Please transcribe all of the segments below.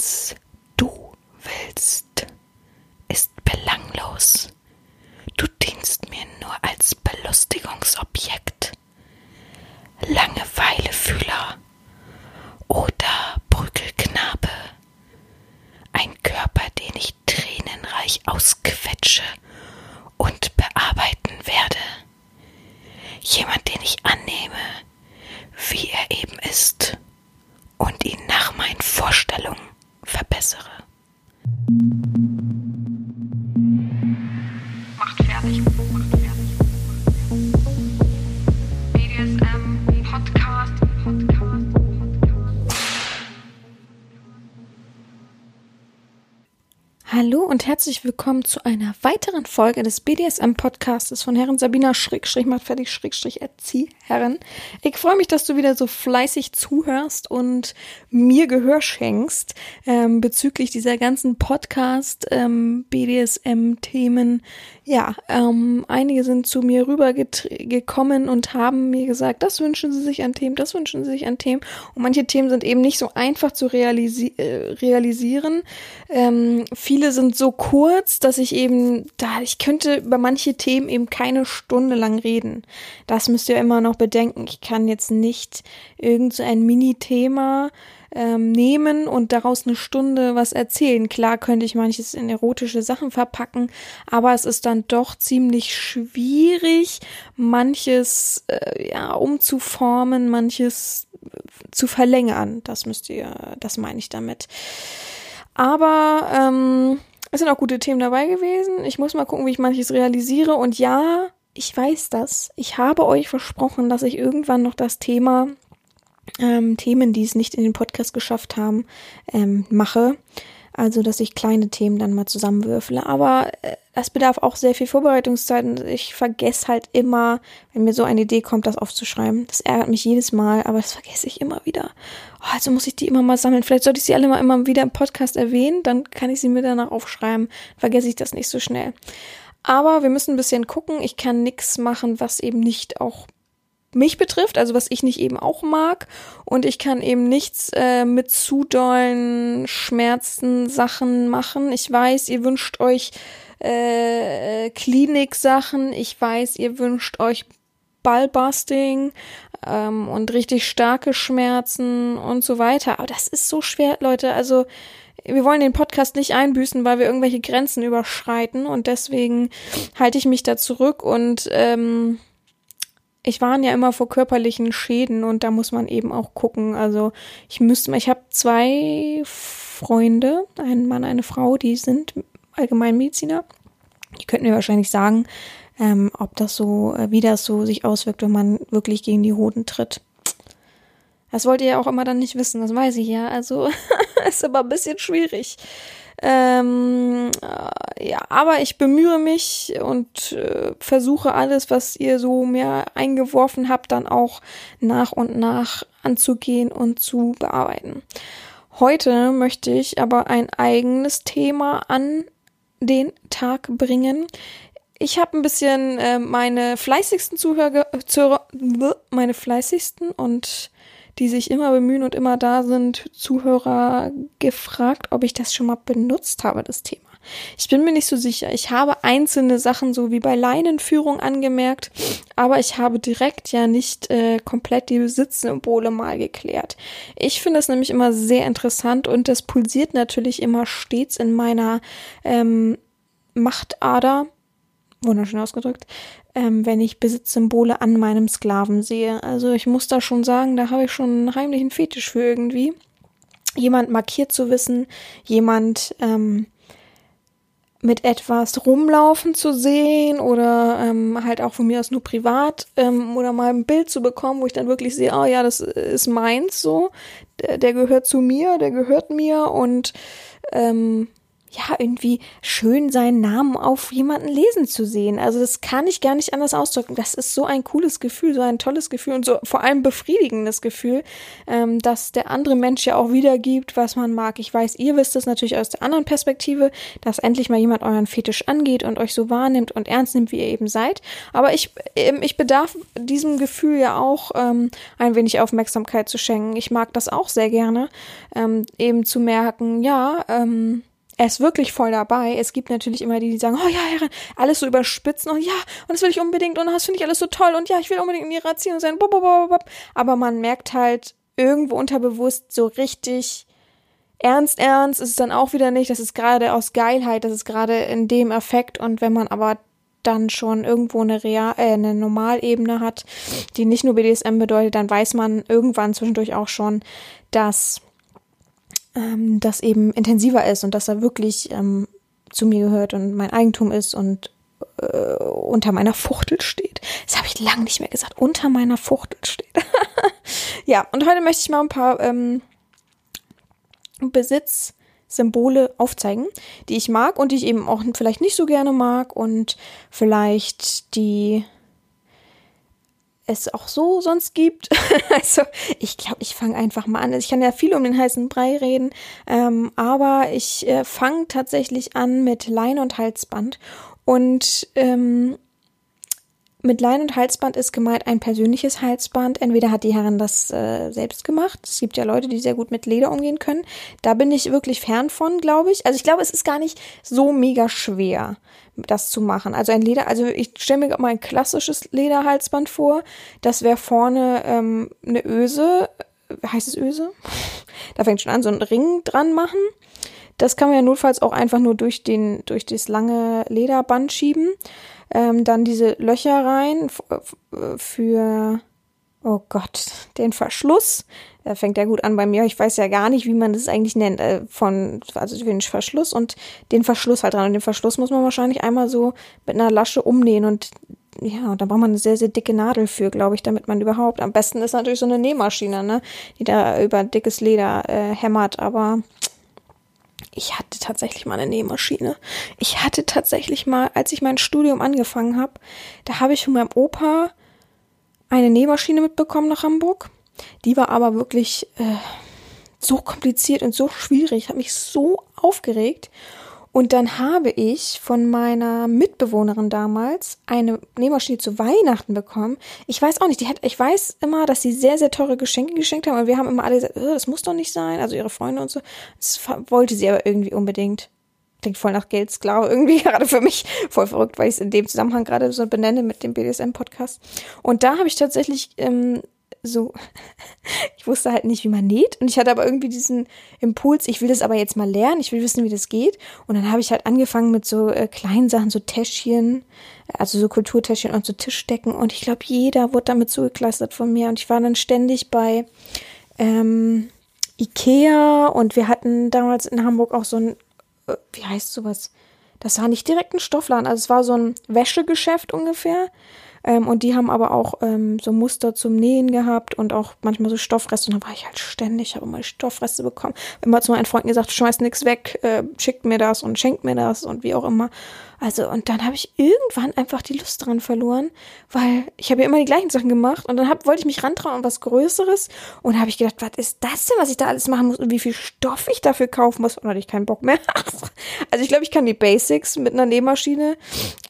was herzlich willkommen zu einer weiteren Folge des BDSM-Podcastes von Herren Sabina Schrägstrich macht fertig Schrägstrich Erzieherin. Ich freue mich, dass du wieder so fleißig zuhörst und mir Gehör schenkst ähm, bezüglich dieser ganzen Podcast ähm. Ja, ähm, einige sind zu mir rübergekommen und haben mir gesagt, das wünschen sie sich an Themen, das wünschen sie sich an Themen. Und manche Themen sind eben nicht so einfach zu realisi äh, realisieren. Ähm, viele sind so kurz, dass ich eben, da ich könnte über manche Themen eben keine Stunde lang reden. Das müsst ihr immer noch bedenken. Ich kann jetzt nicht irgend so ein Mini-Thema ähm, nehmen und daraus eine Stunde was erzählen. Klar könnte ich manches in erotische Sachen verpacken, aber es ist dann doch ziemlich schwierig, manches äh, ja umzuformen, manches zu verlängern. Das müsst ihr, das meine ich damit. Aber ähm, es sind auch gute Themen dabei gewesen. Ich muss mal gucken, wie ich manches realisiere. Und ja, ich weiß das. Ich habe euch versprochen, dass ich irgendwann noch das Thema ähm, Themen, die es nicht in den Podcast geschafft haben, ähm, mache. Also, dass ich kleine Themen dann mal zusammenwürfle. Aber äh, das bedarf auch sehr viel Vorbereitungszeit ich vergesse halt immer, wenn mir so eine Idee kommt, das aufzuschreiben. Das ärgert mich jedes Mal, aber das vergesse ich immer wieder. Oh, also muss ich die immer mal sammeln. Vielleicht sollte ich sie alle mal immer wieder im Podcast erwähnen, dann kann ich sie mir danach aufschreiben. Vergesse ich das nicht so schnell. Aber wir müssen ein bisschen gucken. Ich kann nichts machen, was eben nicht auch mich betrifft, also was ich nicht eben auch mag. Und ich kann eben nichts äh, mit zu dollen Schmerzen Sachen machen. Ich weiß, ihr wünscht euch äh, Klinik-Sachen. Ich weiß, ihr wünscht euch Ballbusting ähm, und richtig starke Schmerzen und so weiter. Aber das ist so schwer, Leute. Also wir wollen den Podcast nicht einbüßen, weil wir irgendwelche Grenzen überschreiten und deswegen halte ich mich da zurück und ähm, ich warne ja immer vor körperlichen Schäden und da muss man eben auch gucken. Also ich müsste, ich habe zwei Freunde, einen Mann, eine Frau, die sind Allgemeinmediziner. Die könnten mir wahrscheinlich sagen, ähm, ob das so, äh, wie das so sich auswirkt, wenn man wirklich gegen die Hoden tritt. Das wollt ihr ja auch immer dann nicht wissen, das weiß ich ja. Also ist aber ein bisschen schwierig. Ähm, äh, ja, aber ich bemühe mich und äh, versuche alles, was ihr so mir eingeworfen habt, dann auch nach und nach anzugehen und zu bearbeiten. Heute möchte ich aber ein eigenes Thema an den Tag bringen. Ich habe ein bisschen äh, meine fleißigsten Zuhörer, Zuhörer, meine fleißigsten und die sich immer bemühen und immer da sind, Zuhörer gefragt, ob ich das schon mal benutzt habe, das Thema. Ich bin mir nicht so sicher. Ich habe einzelne Sachen so wie bei Leinenführung angemerkt, aber ich habe direkt ja nicht äh, komplett die Besitzsymbole mal geklärt. Ich finde das nämlich immer sehr interessant und das pulsiert natürlich immer stets in meiner ähm, Machtader. Wunderschön ausgedrückt ähm, wenn ich Besitzsymbole an meinem Sklaven sehe. Also ich muss da schon sagen, da habe ich schon einen heimlichen Fetisch für irgendwie. Jemand markiert zu wissen, jemand ähm, mit etwas rumlaufen zu sehen oder ähm, halt auch von mir aus nur privat ähm, oder mal ein Bild zu bekommen, wo ich dann wirklich sehe, oh ja, das ist meins so, der, der gehört zu mir, der gehört mir und ähm, ja, irgendwie schön seinen Namen auf jemanden lesen zu sehen. Also das kann ich gar nicht anders ausdrücken. Das ist so ein cooles Gefühl, so ein tolles Gefühl und so vor allem befriedigendes Gefühl, ähm, dass der andere Mensch ja auch wiedergibt, was man mag. Ich weiß, ihr wisst es natürlich aus der anderen Perspektive, dass endlich mal jemand euren Fetisch angeht und euch so wahrnimmt und ernst nimmt, wie ihr eben seid. Aber ich, ähm, ich bedarf diesem Gefühl ja auch ähm, ein wenig Aufmerksamkeit zu schenken. Ich mag das auch sehr gerne, ähm, eben zu merken, ja, ähm, er ist wirklich voll dabei. Es gibt natürlich immer die, die sagen, oh ja, Herren, alles so überspitzen und ja, und das will ich unbedingt und das finde ich alles so toll und ja, ich will unbedingt in ihrer Erziehung sein. Aber man merkt halt irgendwo unterbewusst so richtig ernst, ernst ist es dann auch wieder nicht. Das ist gerade aus Geilheit, das ist gerade in dem Effekt und wenn man aber dann schon irgendwo eine, Real, äh, eine Normalebene hat, die nicht nur BDSM bedeutet, dann weiß man irgendwann zwischendurch auch schon, dass ähm, das eben intensiver ist und dass er wirklich ähm, zu mir gehört und mein Eigentum ist und äh, unter meiner Fuchtel steht. Das habe ich lange nicht mehr gesagt. Unter meiner Fuchtel steht. ja, und heute möchte ich mal ein paar ähm, Besitzsymbole aufzeigen, die ich mag und die ich eben auch vielleicht nicht so gerne mag und vielleicht die es auch so sonst gibt. also ich glaube, ich fange einfach mal an. Ich kann ja viel um den heißen Brei reden, ähm, aber ich äh, fange tatsächlich an mit Leine und Halsband. Und ähm, mit Leine und Halsband ist gemeint ein persönliches Halsband. Entweder hat die Herren das äh, selbst gemacht. Es gibt ja Leute, die sehr gut mit Leder umgehen können. Da bin ich wirklich fern von, glaube ich. Also ich glaube, es ist gar nicht so mega schwer das zu machen. Also ein Leder, also ich stelle mir mal ein klassisches Lederhalsband vor. Das wäre vorne ähm, eine Öse, heißt es Öse? Da fängt schon an, so einen Ring dran machen. Das kann man ja notfalls auch einfach nur durch den, durch das lange Lederband schieben. Ähm, dann diese Löcher rein für, oh Gott, den Verschluss. Da fängt ja gut an bei mir. Ich weiß ja gar nicht, wie man das eigentlich nennt. Äh, von, also den Verschluss und den Verschluss halt dran. Und den Verschluss muss man wahrscheinlich einmal so mit einer Lasche umnähen und ja, da braucht man eine sehr, sehr dicke Nadel für, glaube ich, damit man überhaupt. Am besten ist natürlich so eine Nähmaschine, ne? Die da über dickes Leder äh, hämmert, aber ich hatte tatsächlich mal eine Nähmaschine. Ich hatte tatsächlich mal, als ich mein Studium angefangen habe, da habe ich von meinem Opa eine Nähmaschine mitbekommen nach Hamburg. Die war aber wirklich äh, so kompliziert und so schwierig, hat mich so aufgeregt. Und dann habe ich von meiner Mitbewohnerin damals eine Nähmaschine zu Weihnachten bekommen. Ich weiß auch nicht, die hat, ich weiß immer, dass sie sehr, sehr teure Geschenke geschenkt haben und wir haben immer alle gesagt, oh, das muss doch nicht sein, also ihre Freunde und so. Das wollte sie aber irgendwie unbedingt. Klingt voll nach Geldsklave irgendwie, gerade für mich voll verrückt, weil ich es in dem Zusammenhang gerade so benenne mit dem BDSM-Podcast. Und da habe ich tatsächlich ähm, so, ich wusste halt nicht, wie man näht. Und ich hatte aber irgendwie diesen Impuls, ich will das aber jetzt mal lernen, ich will wissen, wie das geht. Und dann habe ich halt angefangen mit so äh, kleinen Sachen, so Täschchen, also so Kulturtäschchen und so Tischdecken. Und ich glaube, jeder wurde damit zugekleistert von mir. Und ich war dann ständig bei ähm, Ikea. Und wir hatten damals in Hamburg auch so ein, wie heißt sowas, das war nicht direkt ein Stoffladen, also es war so ein Wäschegeschäft ungefähr ähm, und die haben aber auch ähm, so Muster zum Nähen gehabt und auch manchmal so Stoffreste. Und dann war ich halt ständig, habe immer Stoffreste bekommen. Immer zu meinen Freunden gesagt, schmeißt nichts weg, äh, schickt mir das und schenkt mir das und wie auch immer. Also, und dann habe ich irgendwann einfach die Lust dran verloren, weil ich habe ja immer die gleichen Sachen gemacht und dann hab, wollte ich mich rantrauen und was Größeres und habe ich gedacht, was ist das denn, was ich da alles machen muss und wie viel Stoff ich dafür kaufen muss und hatte ich keinen Bock mehr. also ich glaube, ich kann die Basics mit einer Nähmaschine,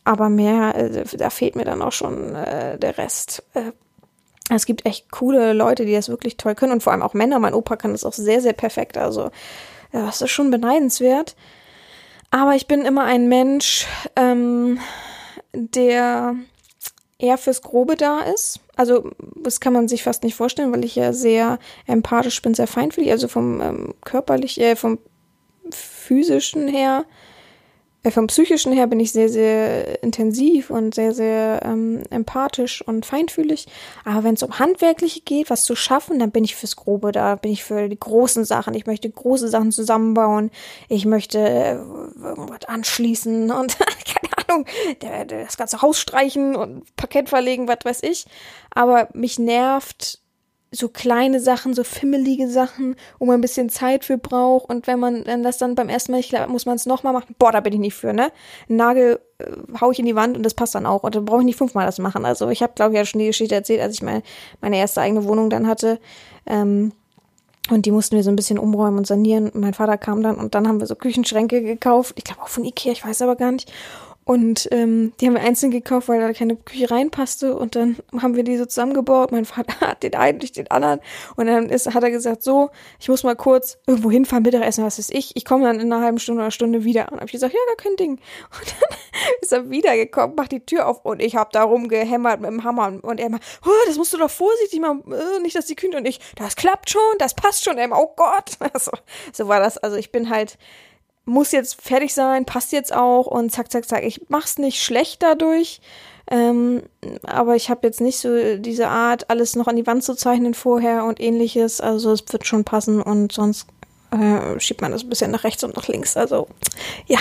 aber mehr, äh, da fehlt mir dann auch schon äh, der Rest. Äh, es gibt echt coole Leute, die das wirklich toll können und vor allem auch Männer. Mein Opa kann das auch sehr, sehr perfekt. Also, ja, das ist schon beneidenswert. Aber ich bin immer ein Mensch, ähm, der eher fürs Grobe da ist. Also das kann man sich fast nicht vorstellen, weil ich ja sehr empathisch bin, sehr feinfühlig, also vom ähm, körperlich, äh, vom physischen her vom psychischen her bin ich sehr, sehr intensiv und sehr, sehr ähm, empathisch und feinfühlig. Aber wenn es um Handwerkliche geht, was zu schaffen, dann bin ich fürs Grobe da, bin ich für die großen Sachen. Ich möchte große Sachen zusammenbauen. Ich möchte äh, irgendwas anschließen und keine Ahnung, das ganze Haus streichen und Parkett verlegen, was weiß ich. Aber mich nervt so kleine Sachen, so fimmelige Sachen, wo man ein bisschen Zeit für braucht. Und wenn man wenn das dann beim ersten Mal nicht klappt, muss man es nochmal machen. Boah, da bin ich nicht für, ne? Einen Nagel äh, hau ich in die Wand und das passt dann auch. Und dann brauche ich nicht fünfmal das machen. Also ich habe, glaube ich, ja schon die Geschichte erzählt, als ich meine, meine erste eigene Wohnung dann hatte. Ähm, und die mussten wir so ein bisschen umräumen und sanieren. Mein Vater kam dann und dann haben wir so Küchenschränke gekauft. Ich glaube auch von Ikea, ich weiß aber gar nicht. Und ähm, die haben wir einzeln gekauft, weil da keine Küche reinpasste. Und dann haben wir die so zusammengebaut. Mein Vater hat den einen durch den anderen. Und dann ist, hat er gesagt, so, ich muss mal kurz irgendwo hinfahren, Mittagessen, was ist ich. Ich komme dann in einer halben Stunde oder Stunde wieder. Und hab ich gesagt, ja, gar kein Ding. Und dann ist er wiedergekommen, macht die Tür auf und ich habe da rumgehämmert mit dem Hammer. Und er immer, oh, das musst du doch vorsichtig machen, äh, nicht, dass die Küche und ich, das klappt schon, das passt schon. Er immer, oh Gott. So, so war das. Also ich bin halt muss jetzt fertig sein, passt jetzt auch und zack, zack, zack. Ich mach's nicht schlecht dadurch, ähm, aber ich habe jetzt nicht so diese Art, alles noch an die Wand zu zeichnen vorher und ähnliches. Also es wird schon passen und sonst äh, schiebt man das ein bisschen nach rechts und nach links. Also ja.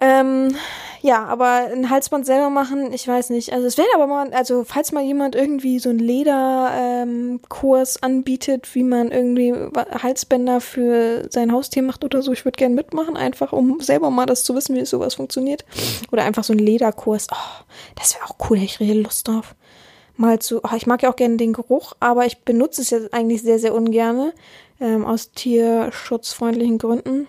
Ähm, ja, aber ein Halsband selber machen, ich weiß nicht. Also es wäre aber mal, also falls mal jemand irgendwie so einen Lederkurs ähm, anbietet, wie man irgendwie Halsbänder für sein Haustier macht oder so, ich würde gerne mitmachen, einfach um selber mal das zu wissen, wie sowas funktioniert. Oder einfach so ein Lederkurs. Oh, das wäre auch cool, hätte ich richtig Lust drauf. Mal zu, oh, ich mag ja auch gerne den Geruch, aber ich benutze es ja eigentlich sehr, sehr ungerne. Ähm, aus tierschutzfreundlichen Gründen.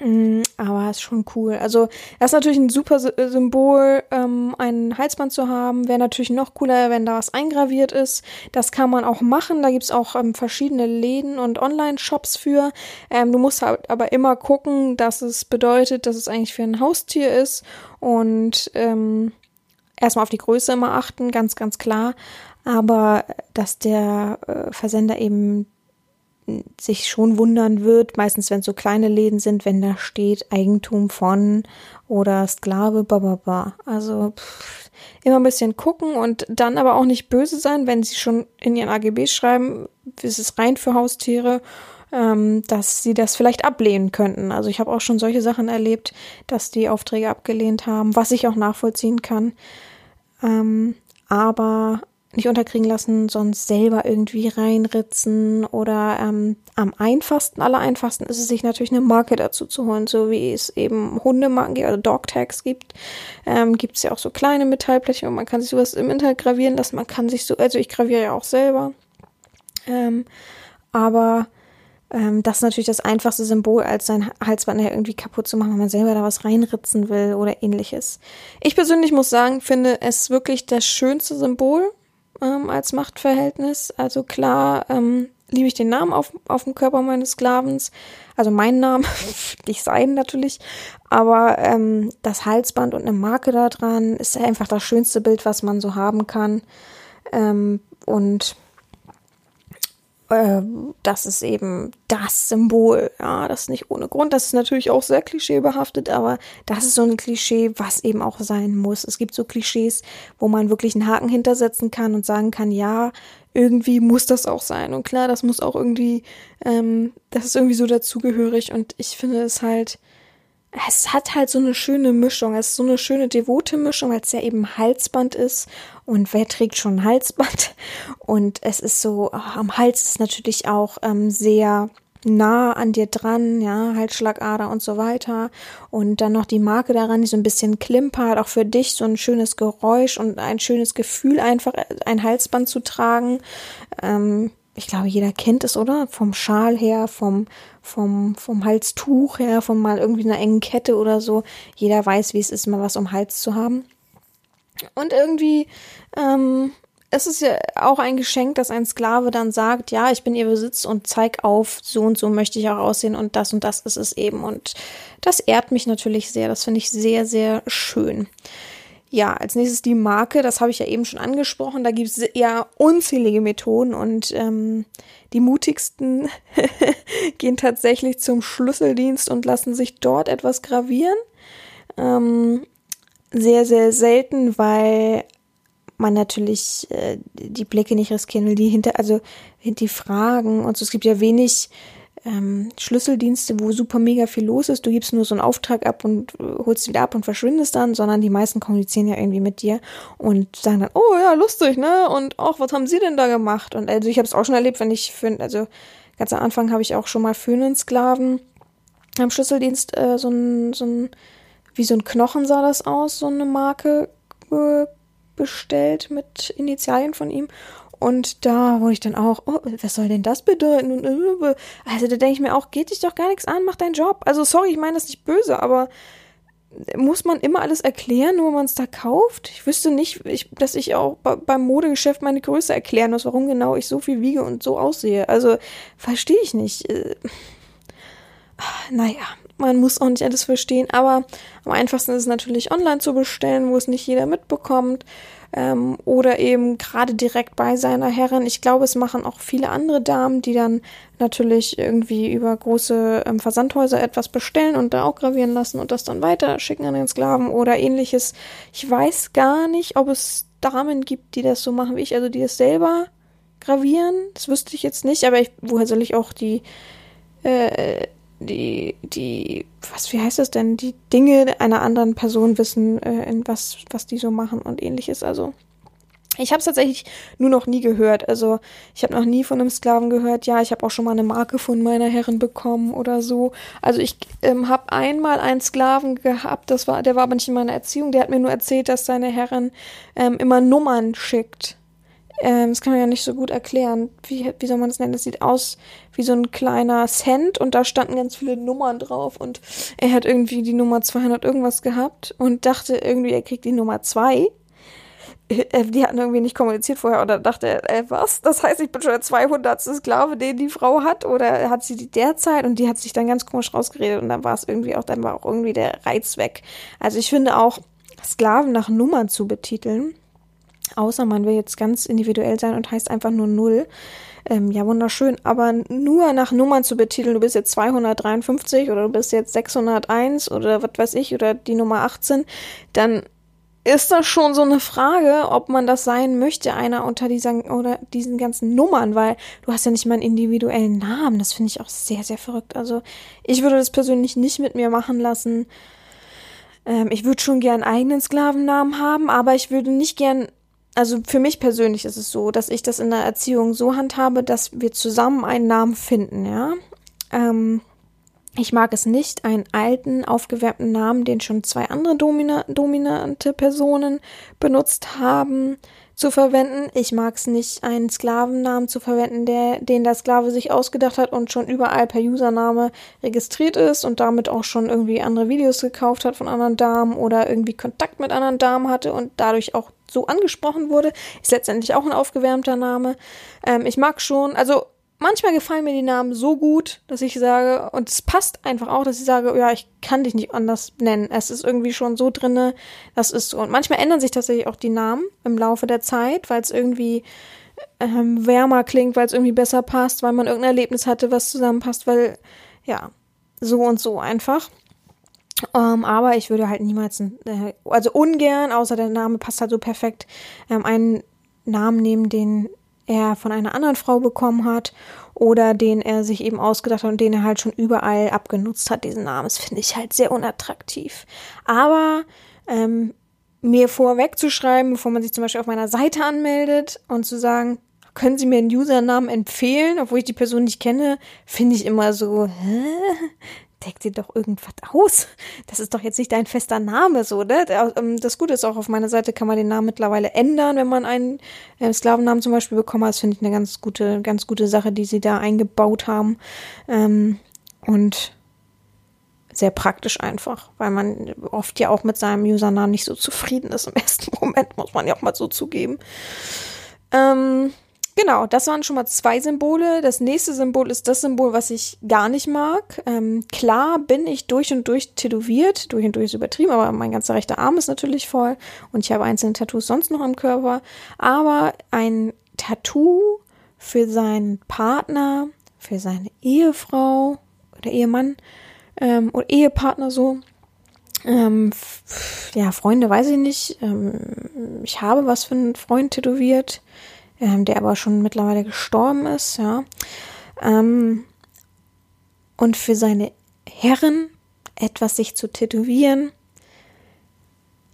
Mm, aber ist schon cool. Also, das ist natürlich ein super äh, Symbol, ähm, ein Halsband zu haben. Wäre natürlich noch cooler, wenn da was eingraviert ist. Das kann man auch machen. Da gibt's auch ähm, verschiedene Läden und Online-Shops für. Ähm, du musst halt aber immer gucken, dass es bedeutet, dass es eigentlich für ein Haustier ist. Und ähm, erstmal auf die Größe immer achten, ganz, ganz klar. Aber dass der äh, Versender eben sich schon wundern wird, meistens wenn es so kleine Läden sind, wenn da steht Eigentum von oder Sklave, bababa. Also pff, immer ein bisschen gucken und dann aber auch nicht böse sein, wenn sie schon in ihren AGB schreiben, es ist rein für Haustiere, ähm, dass sie das vielleicht ablehnen könnten. Also ich habe auch schon solche Sachen erlebt, dass die Aufträge abgelehnt haben, was ich auch nachvollziehen kann. Ähm, aber nicht unterkriegen lassen, sonst selber irgendwie reinritzen oder ähm, am einfachsten, aller einfachsten ist es sich natürlich eine Marke dazu zu holen, so wie es eben Hundemarken gibt, also Dog-Tags gibt, ähm, gibt es ja auch so kleine Metallplättchen und man kann sich sowas im Internet gravieren lassen, man kann sich so, also ich graviere ja auch selber, ähm, aber ähm, das ist natürlich das einfachste Symbol, als sein Halsband ja irgendwie kaputt zu machen, wenn man selber da was reinritzen will oder ähnliches. Ich persönlich muss sagen, finde es wirklich das schönste Symbol ähm, als Machtverhältnis. Also klar ähm, liebe ich den Namen auf, auf dem Körper meines Sklavens, also meinen Namen, nicht sein natürlich, aber ähm, das Halsband und eine Marke da dran ist einfach das schönste Bild, was man so haben kann. Ähm, und das ist eben das Symbol. Ja, das ist nicht ohne Grund. Das ist natürlich auch sehr klischeebehaftet, aber das ist so ein Klischee, was eben auch sein muss. Es gibt so Klischees, wo man wirklich einen Haken hintersetzen kann und sagen kann, ja, irgendwie muss das auch sein. Und klar, das muss auch irgendwie, ähm, das ist irgendwie so dazugehörig. Und ich finde es halt, es hat halt so eine schöne Mischung. Es ist so eine schöne devote Mischung, weil es ja eben Halsband ist. Und wer trägt schon Halsband? Und es ist so, ach, am Hals ist natürlich auch ähm, sehr nah an dir dran, ja, Halsschlagader und so weiter. Und dann noch die Marke daran, die so ein bisschen klimpert, auch für dich so ein schönes Geräusch und ein schönes Gefühl, einfach ein Halsband zu tragen. Ähm, ich glaube, jeder kennt es, oder? Vom Schal her, vom, vom, vom Halstuch her, von mal irgendwie einer engen Kette oder so. Jeder weiß, wie es ist, mal was um Hals zu haben. Und irgendwie, ähm, es ist ja auch ein Geschenk, dass ein Sklave dann sagt, ja, ich bin ihr Besitz und zeig auf, so und so möchte ich auch aussehen und das und das ist es eben. Und das ehrt mich natürlich sehr. Das finde ich sehr, sehr schön. Ja, als nächstes die Marke, das habe ich ja eben schon angesprochen. Da gibt es ja unzählige Methoden und ähm, die mutigsten gehen tatsächlich zum Schlüsseldienst und lassen sich dort etwas gravieren. Ähm, sehr, sehr selten, weil man natürlich äh, die Blicke nicht riskieren will, die hinter, also die Fragen und so. Es gibt ja wenig ähm, Schlüsseldienste, wo super mega viel los ist. Du gibst nur so einen Auftrag ab und äh, holst wieder ab und verschwindest dann, sondern die meisten kommunizieren ja irgendwie mit dir und sagen dann, oh ja, lustig, ne? Und auch, was haben sie denn da gemacht? Und also ich habe es auch schon erlebt, wenn ich für, also ganz am Anfang habe ich auch schon mal für einen Sklaven am Schlüsseldienst äh, so ein, so ein, wie so ein Knochen sah das aus, so eine Marke äh, bestellt mit Initialien von ihm. Und da wurde ich dann auch, oh, was soll denn das bedeuten? Also da denke ich mir auch, geht dich doch gar nichts an, mach deinen Job. Also sorry, ich meine das nicht böse, aber muss man immer alles erklären, nur man es da kauft? Ich wüsste nicht, ich, dass ich auch beim Modegeschäft meine Größe erklären muss, warum genau ich so viel wiege und so aussehe. Also verstehe ich nicht. Äh, naja, man muss auch nicht alles verstehen, aber am einfachsten ist es natürlich online zu bestellen, wo es nicht jeder mitbekommt. Ähm, oder eben gerade direkt bei seiner Herrin. Ich glaube, es machen auch viele andere Damen, die dann natürlich irgendwie über große ähm, Versandhäuser etwas bestellen und da auch gravieren lassen und das dann weiter schicken an den Sklaven oder ähnliches. Ich weiß gar nicht, ob es Damen gibt, die das so machen wie ich, also die es selber gravieren. Das wüsste ich jetzt nicht, aber ich, woher soll ich auch die äh, die, die, was, wie heißt das denn, die Dinge einer anderen Person wissen, äh, in was, was die so machen und ähnliches. Also, ich habe es tatsächlich nur noch nie gehört. Also, ich habe noch nie von einem Sklaven gehört. Ja, ich habe auch schon mal eine Marke von meiner Herrin bekommen oder so. Also, ich ähm, habe einmal einen Sklaven gehabt, das war, der war aber nicht in meiner Erziehung. Der hat mir nur erzählt, dass seine Herrin ähm, immer Nummern schickt ähm, das kann man ja nicht so gut erklären. Wie, wie soll man das nennen? Das sieht aus wie so ein kleiner Cent und da standen ganz viele Nummern drauf und er hat irgendwie die Nummer 200 irgendwas gehabt und dachte irgendwie, er kriegt die Nummer 2. Äh, die hatten irgendwie nicht kommuniziert vorher oder dachte er, äh, was? Das heißt, ich bin schon der 200. Sklave, den die Frau hat oder hat sie die derzeit und die hat sich dann ganz komisch rausgeredet und dann war es irgendwie auch, dann war auch irgendwie der Reiz weg. Also ich finde auch, Sklaven nach Nummern zu betiteln, Außer man will jetzt ganz individuell sein und heißt einfach nur Null. Ähm, ja, wunderschön. Aber nur nach Nummern zu betiteln, du bist jetzt 253 oder du bist jetzt 601 oder was weiß ich oder die Nummer 18, dann ist das schon so eine Frage, ob man das sein möchte, einer unter diesen oder diesen ganzen Nummern, weil du hast ja nicht mal einen individuellen Namen. Das finde ich auch sehr, sehr verrückt. Also ich würde das persönlich nicht mit mir machen lassen. Ähm, ich würde schon gern einen eigenen Sklavennamen haben, aber ich würde nicht gern also für mich persönlich ist es so, dass ich das in der Erziehung so handhabe, dass wir zusammen einen Namen finden, ja. Ähm, ich mag es nicht, einen alten, aufgewärmten Namen, den schon zwei andere domina dominante Personen benutzt haben, zu verwenden. Ich mag es nicht, einen Sklavennamen zu verwenden, der, den der Sklave sich ausgedacht hat und schon überall per Username registriert ist und damit auch schon irgendwie andere Videos gekauft hat von anderen Damen oder irgendwie Kontakt mit anderen Damen hatte und dadurch auch so angesprochen wurde, ist letztendlich auch ein aufgewärmter Name. Ähm, ich mag schon, also manchmal gefallen mir die Namen so gut, dass ich sage, und es passt einfach auch, dass ich sage, ja, ich kann dich nicht anders nennen. Es ist irgendwie schon so drinne, das ist so. Und manchmal ändern sich tatsächlich auch die Namen im Laufe der Zeit, weil es irgendwie ähm, wärmer klingt, weil es irgendwie besser passt, weil man irgendein Erlebnis hatte, was zusammenpasst, weil, ja, so und so einfach. Ähm, aber ich würde halt niemals, äh, also ungern, außer der Name passt halt so perfekt, ähm, einen Namen nehmen, den er von einer anderen Frau bekommen hat oder den er sich eben ausgedacht hat und den er halt schon überall abgenutzt hat, diesen Namen. Das finde ich halt sehr unattraktiv. Aber ähm, mir vorweg zu schreiben, bevor man sich zum Beispiel auf meiner Seite anmeldet und zu sagen, können Sie mir einen Usernamen empfehlen, obwohl ich die Person nicht kenne, finde ich immer so, hä? Denk dir doch irgendwas aus. Das ist doch jetzt nicht dein fester Name, so, ne? Ähm, das Gute ist auch, auf meiner Seite kann man den Namen mittlerweile ändern, wenn man einen äh, Sklavennamen zum Beispiel bekommen hat. Das finde ich eine ganz gute, ganz gute Sache, die sie da eingebaut haben. Ähm, und sehr praktisch einfach, weil man oft ja auch mit seinem Usernamen nicht so zufrieden ist im ersten Moment, muss man ja auch mal so zugeben. Ähm, Genau, das waren schon mal zwei Symbole. Das nächste Symbol ist das Symbol, was ich gar nicht mag. Ähm, klar bin ich durch und durch tätowiert. Durch und durch ist übertrieben, aber mein ganzer rechter Arm ist natürlich voll. Und ich habe einzelne Tattoos sonst noch am Körper. Aber ein Tattoo für seinen Partner, für seine Ehefrau oder Ehemann ähm, oder Ehepartner so. Ähm, ja, Freunde weiß ich nicht. Ähm, ich habe was für einen Freund tätowiert, ähm, der aber schon mittlerweile gestorben ist, ja. Ähm, Und für seine Herren etwas sich zu tätowieren,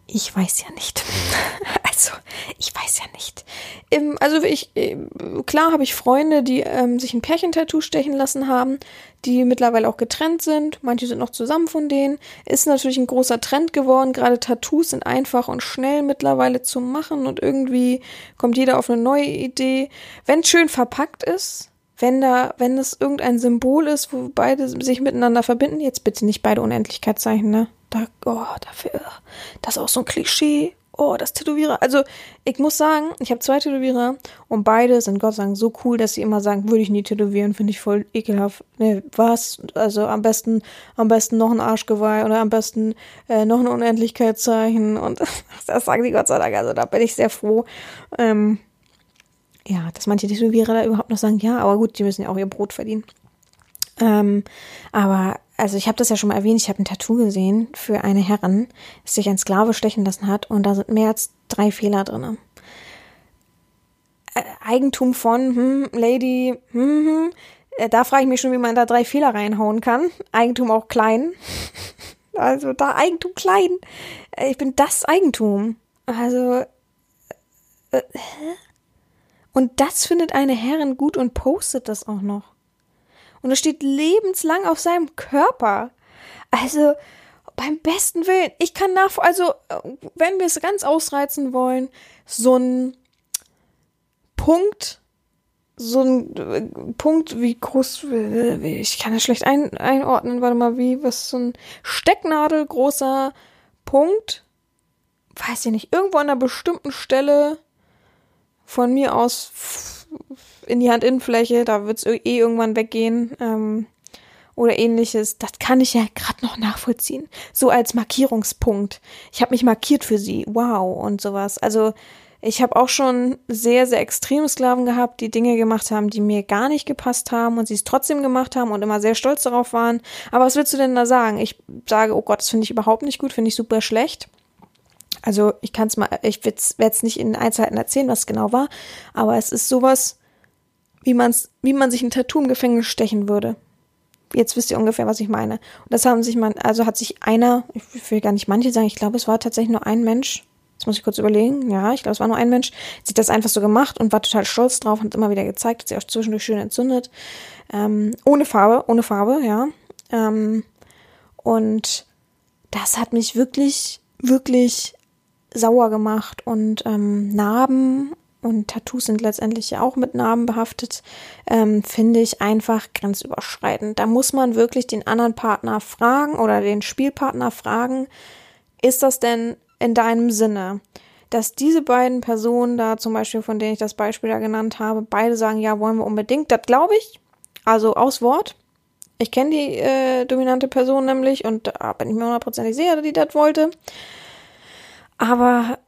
ich weiß ja nicht. Also, ich weiß ja nicht. Ähm, also, ich, äh, klar habe ich Freunde, die ähm, sich ein Pärchentattoo stechen lassen haben, die mittlerweile auch getrennt sind. Manche sind noch zusammen von denen. Ist natürlich ein großer Trend geworden. Gerade Tattoos sind einfach und schnell mittlerweile zu machen und irgendwie kommt jeder auf eine neue Idee. Wenn es schön verpackt ist, wenn da, wenn es irgendein Symbol ist, wo beide sich miteinander verbinden, jetzt bitte nicht beide Unendlichkeitszeichen, ne? Da, oh, dafür, das ist auch so ein Klischee. Oh, das Tätowierer. Also, ich muss sagen, ich habe zwei Tätowierer und beide sind Gott sei Dank so cool, dass sie immer sagen, würde ich nie tätowieren, finde ich voll ekelhaft. Ne, was? Also am besten, am besten noch ein Arschgeweih oder am besten äh, noch ein Unendlichkeitszeichen. Und das sagen die Gott sei Dank. Also da bin ich sehr froh. Ähm, ja, dass manche Tätowierer da überhaupt noch sagen, ja, aber gut, die müssen ja auch ihr Brot verdienen. Ähm, aber also ich habe das ja schon mal erwähnt, ich habe ein Tattoo gesehen für eine Herren, das sich ein Sklave stechen lassen hat und da sind mehr als drei Fehler drin. Eigentum von hm, Lady, hm, hm, äh, da frage ich mich schon, wie man da drei Fehler reinhauen kann. Eigentum auch klein. also da Eigentum klein. Äh, ich bin das Eigentum. Also äh? Und das findet eine Herrin gut und postet das auch noch. Und es steht lebenslang auf seinem Körper. Also, beim besten Willen, ich kann nach, also, wenn wir es ganz ausreizen wollen, so ein Punkt, so ein äh, Punkt, wie groß, ich kann das schlecht ein, einordnen, warte mal, wie, was, so ein Stecknadelgroßer Punkt, weiß ich nicht, irgendwo an einer bestimmten Stelle von mir aus in die Handinnenfläche, da wird es eh irgendwann weggehen. Ähm, oder ähnliches, das kann ich ja gerade noch nachvollziehen. So als Markierungspunkt. Ich habe mich markiert für sie. Wow und sowas. Also ich habe auch schon sehr, sehr extreme Sklaven gehabt, die Dinge gemacht haben, die mir gar nicht gepasst haben und sie es trotzdem gemacht haben und immer sehr stolz darauf waren. Aber was willst du denn da sagen? Ich sage, oh Gott, das finde ich überhaupt nicht gut, finde ich super schlecht. Also ich kann es mal, ich werde es nicht in Einzelheiten erzählen, was genau war, aber es ist sowas, wie man's, wie man sich ein Tattoo im Gefängnis stechen würde. Jetzt wisst ihr ungefähr, was ich meine. Und das haben sich man, also hat sich einer, ich will gar nicht manche sagen, ich glaube, es war tatsächlich nur ein Mensch. Jetzt muss ich kurz überlegen. Ja, ich glaube, es war nur ein Mensch. Sie hat das einfach so gemacht und war total stolz drauf und immer wieder gezeigt, hat sie auch zwischendurch schön entzündet. Ähm, ohne Farbe, ohne Farbe, ja. Ähm, und das hat mich wirklich, wirklich sauer gemacht und ähm, Narben und Tattoos sind letztendlich ja auch mit Narben behaftet, ähm, finde ich einfach grenzüberschreitend. Da muss man wirklich den anderen Partner fragen oder den Spielpartner fragen, ist das denn in deinem Sinne? Dass diese beiden Personen da zum Beispiel, von denen ich das Beispiel da genannt habe, beide sagen, ja, wollen wir unbedingt, das glaube ich. Also aus Wort. Ich kenne die äh, dominante Person nämlich und da bin ich mir hundertprozentig sicher, dass die das wollte. Aber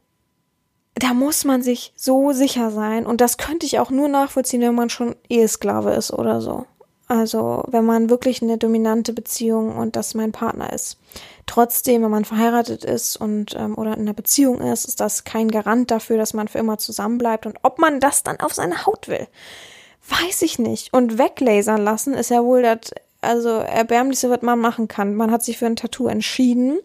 da muss man sich so sicher sein. Und das könnte ich auch nur nachvollziehen, wenn man schon Ehesklave ist oder so. Also, wenn man wirklich eine dominante Beziehung und das mein Partner ist. Trotzdem, wenn man verheiratet ist und ähm, oder in einer Beziehung ist, ist das kein Garant dafür, dass man für immer zusammenbleibt. Und ob man das dann auf seine Haut will, weiß ich nicht. Und weglasern lassen ist ja wohl das, also erbärmlichste, was man machen kann. Man hat sich für ein Tattoo entschieden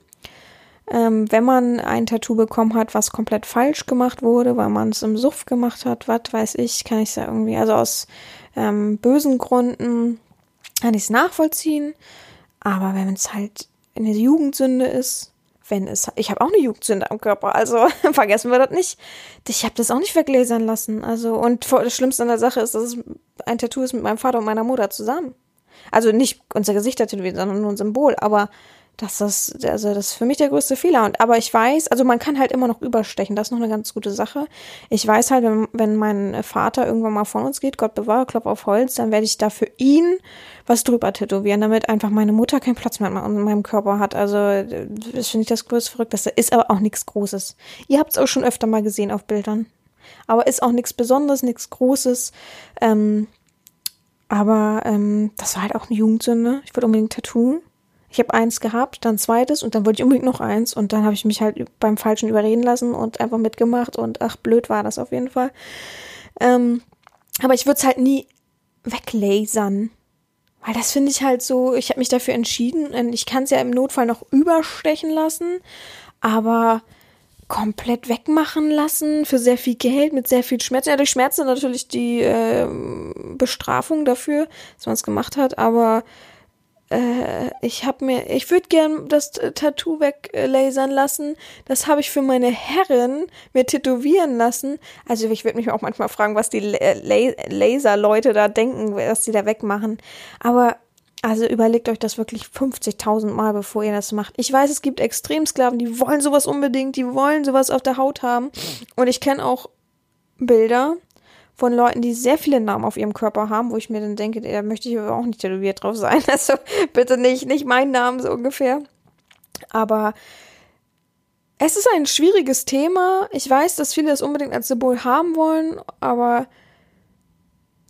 ähm, wenn man ein Tattoo bekommen hat, was komplett falsch gemacht wurde, weil man es im Suff gemacht hat, was weiß ich, kann ich es ja irgendwie, also aus ähm, bösen Gründen kann ich es nachvollziehen. Aber wenn es halt eine Jugendsünde ist, wenn es, ich habe auch eine Jugendsünde am Körper, also vergessen wir das nicht. Ich habe das auch nicht weglasern lassen. Also und das Schlimmste an der Sache ist, dass es ein Tattoo ist mit meinem Vater und meiner Mutter zusammen. Also nicht unser Gesicht tätowiert, sondern nur ein Symbol. Aber das ist, also das ist für mich der größte Fehler. Und, aber ich weiß, also man kann halt immer noch überstechen. Das ist noch eine ganz gute Sache. Ich weiß halt, wenn, wenn mein Vater irgendwann mal von uns geht, Gott bewahre, Klopf auf Holz, dann werde ich da für ihn was drüber tätowieren, damit einfach meine Mutter keinen Platz mehr in meinem Körper hat. Also, das finde ich das größte Verrückteste. Ist aber auch nichts Großes. Ihr habt es auch schon öfter mal gesehen auf Bildern. Aber ist auch nichts Besonderes, nichts Großes. Ähm, aber ähm, das war halt auch eine Jugendsünde. Ich wollte unbedingt Tattoo. Ich habe eins gehabt, dann zweites und dann wollte ich unbedingt noch eins und dann habe ich mich halt beim Falschen überreden lassen und einfach mitgemacht und ach, blöd war das auf jeden Fall. Ähm, aber ich würde es halt nie weglasern. Weil das finde ich halt so, ich habe mich dafür entschieden ich kann es ja im Notfall noch überstechen lassen, aber komplett wegmachen lassen für sehr viel Geld, mit sehr viel Schmerzen. Ja, durch Schmerzen natürlich die äh, Bestrafung dafür, dass man es gemacht hat, aber äh, ich habe mir, ich würde gern das Tattoo weglasern lassen. Das habe ich für meine Herren mir tätowieren lassen. Also ich würde mich auch manchmal fragen, was die Laserleute da denken, was die da wegmachen. Aber also überlegt euch das wirklich 50.000 Mal, bevor ihr das macht. Ich weiß, es gibt Extremsklaven, die wollen sowas unbedingt, die wollen sowas auf der Haut haben. Und ich kenne auch Bilder von Leuten, die sehr viele Namen auf ihrem Körper haben, wo ich mir dann denke, da möchte ich aber auch nicht tätowiert drauf sein. Also bitte nicht, nicht mein Name so ungefähr. Aber es ist ein schwieriges Thema. Ich weiß, dass viele das unbedingt als Symbol haben wollen, aber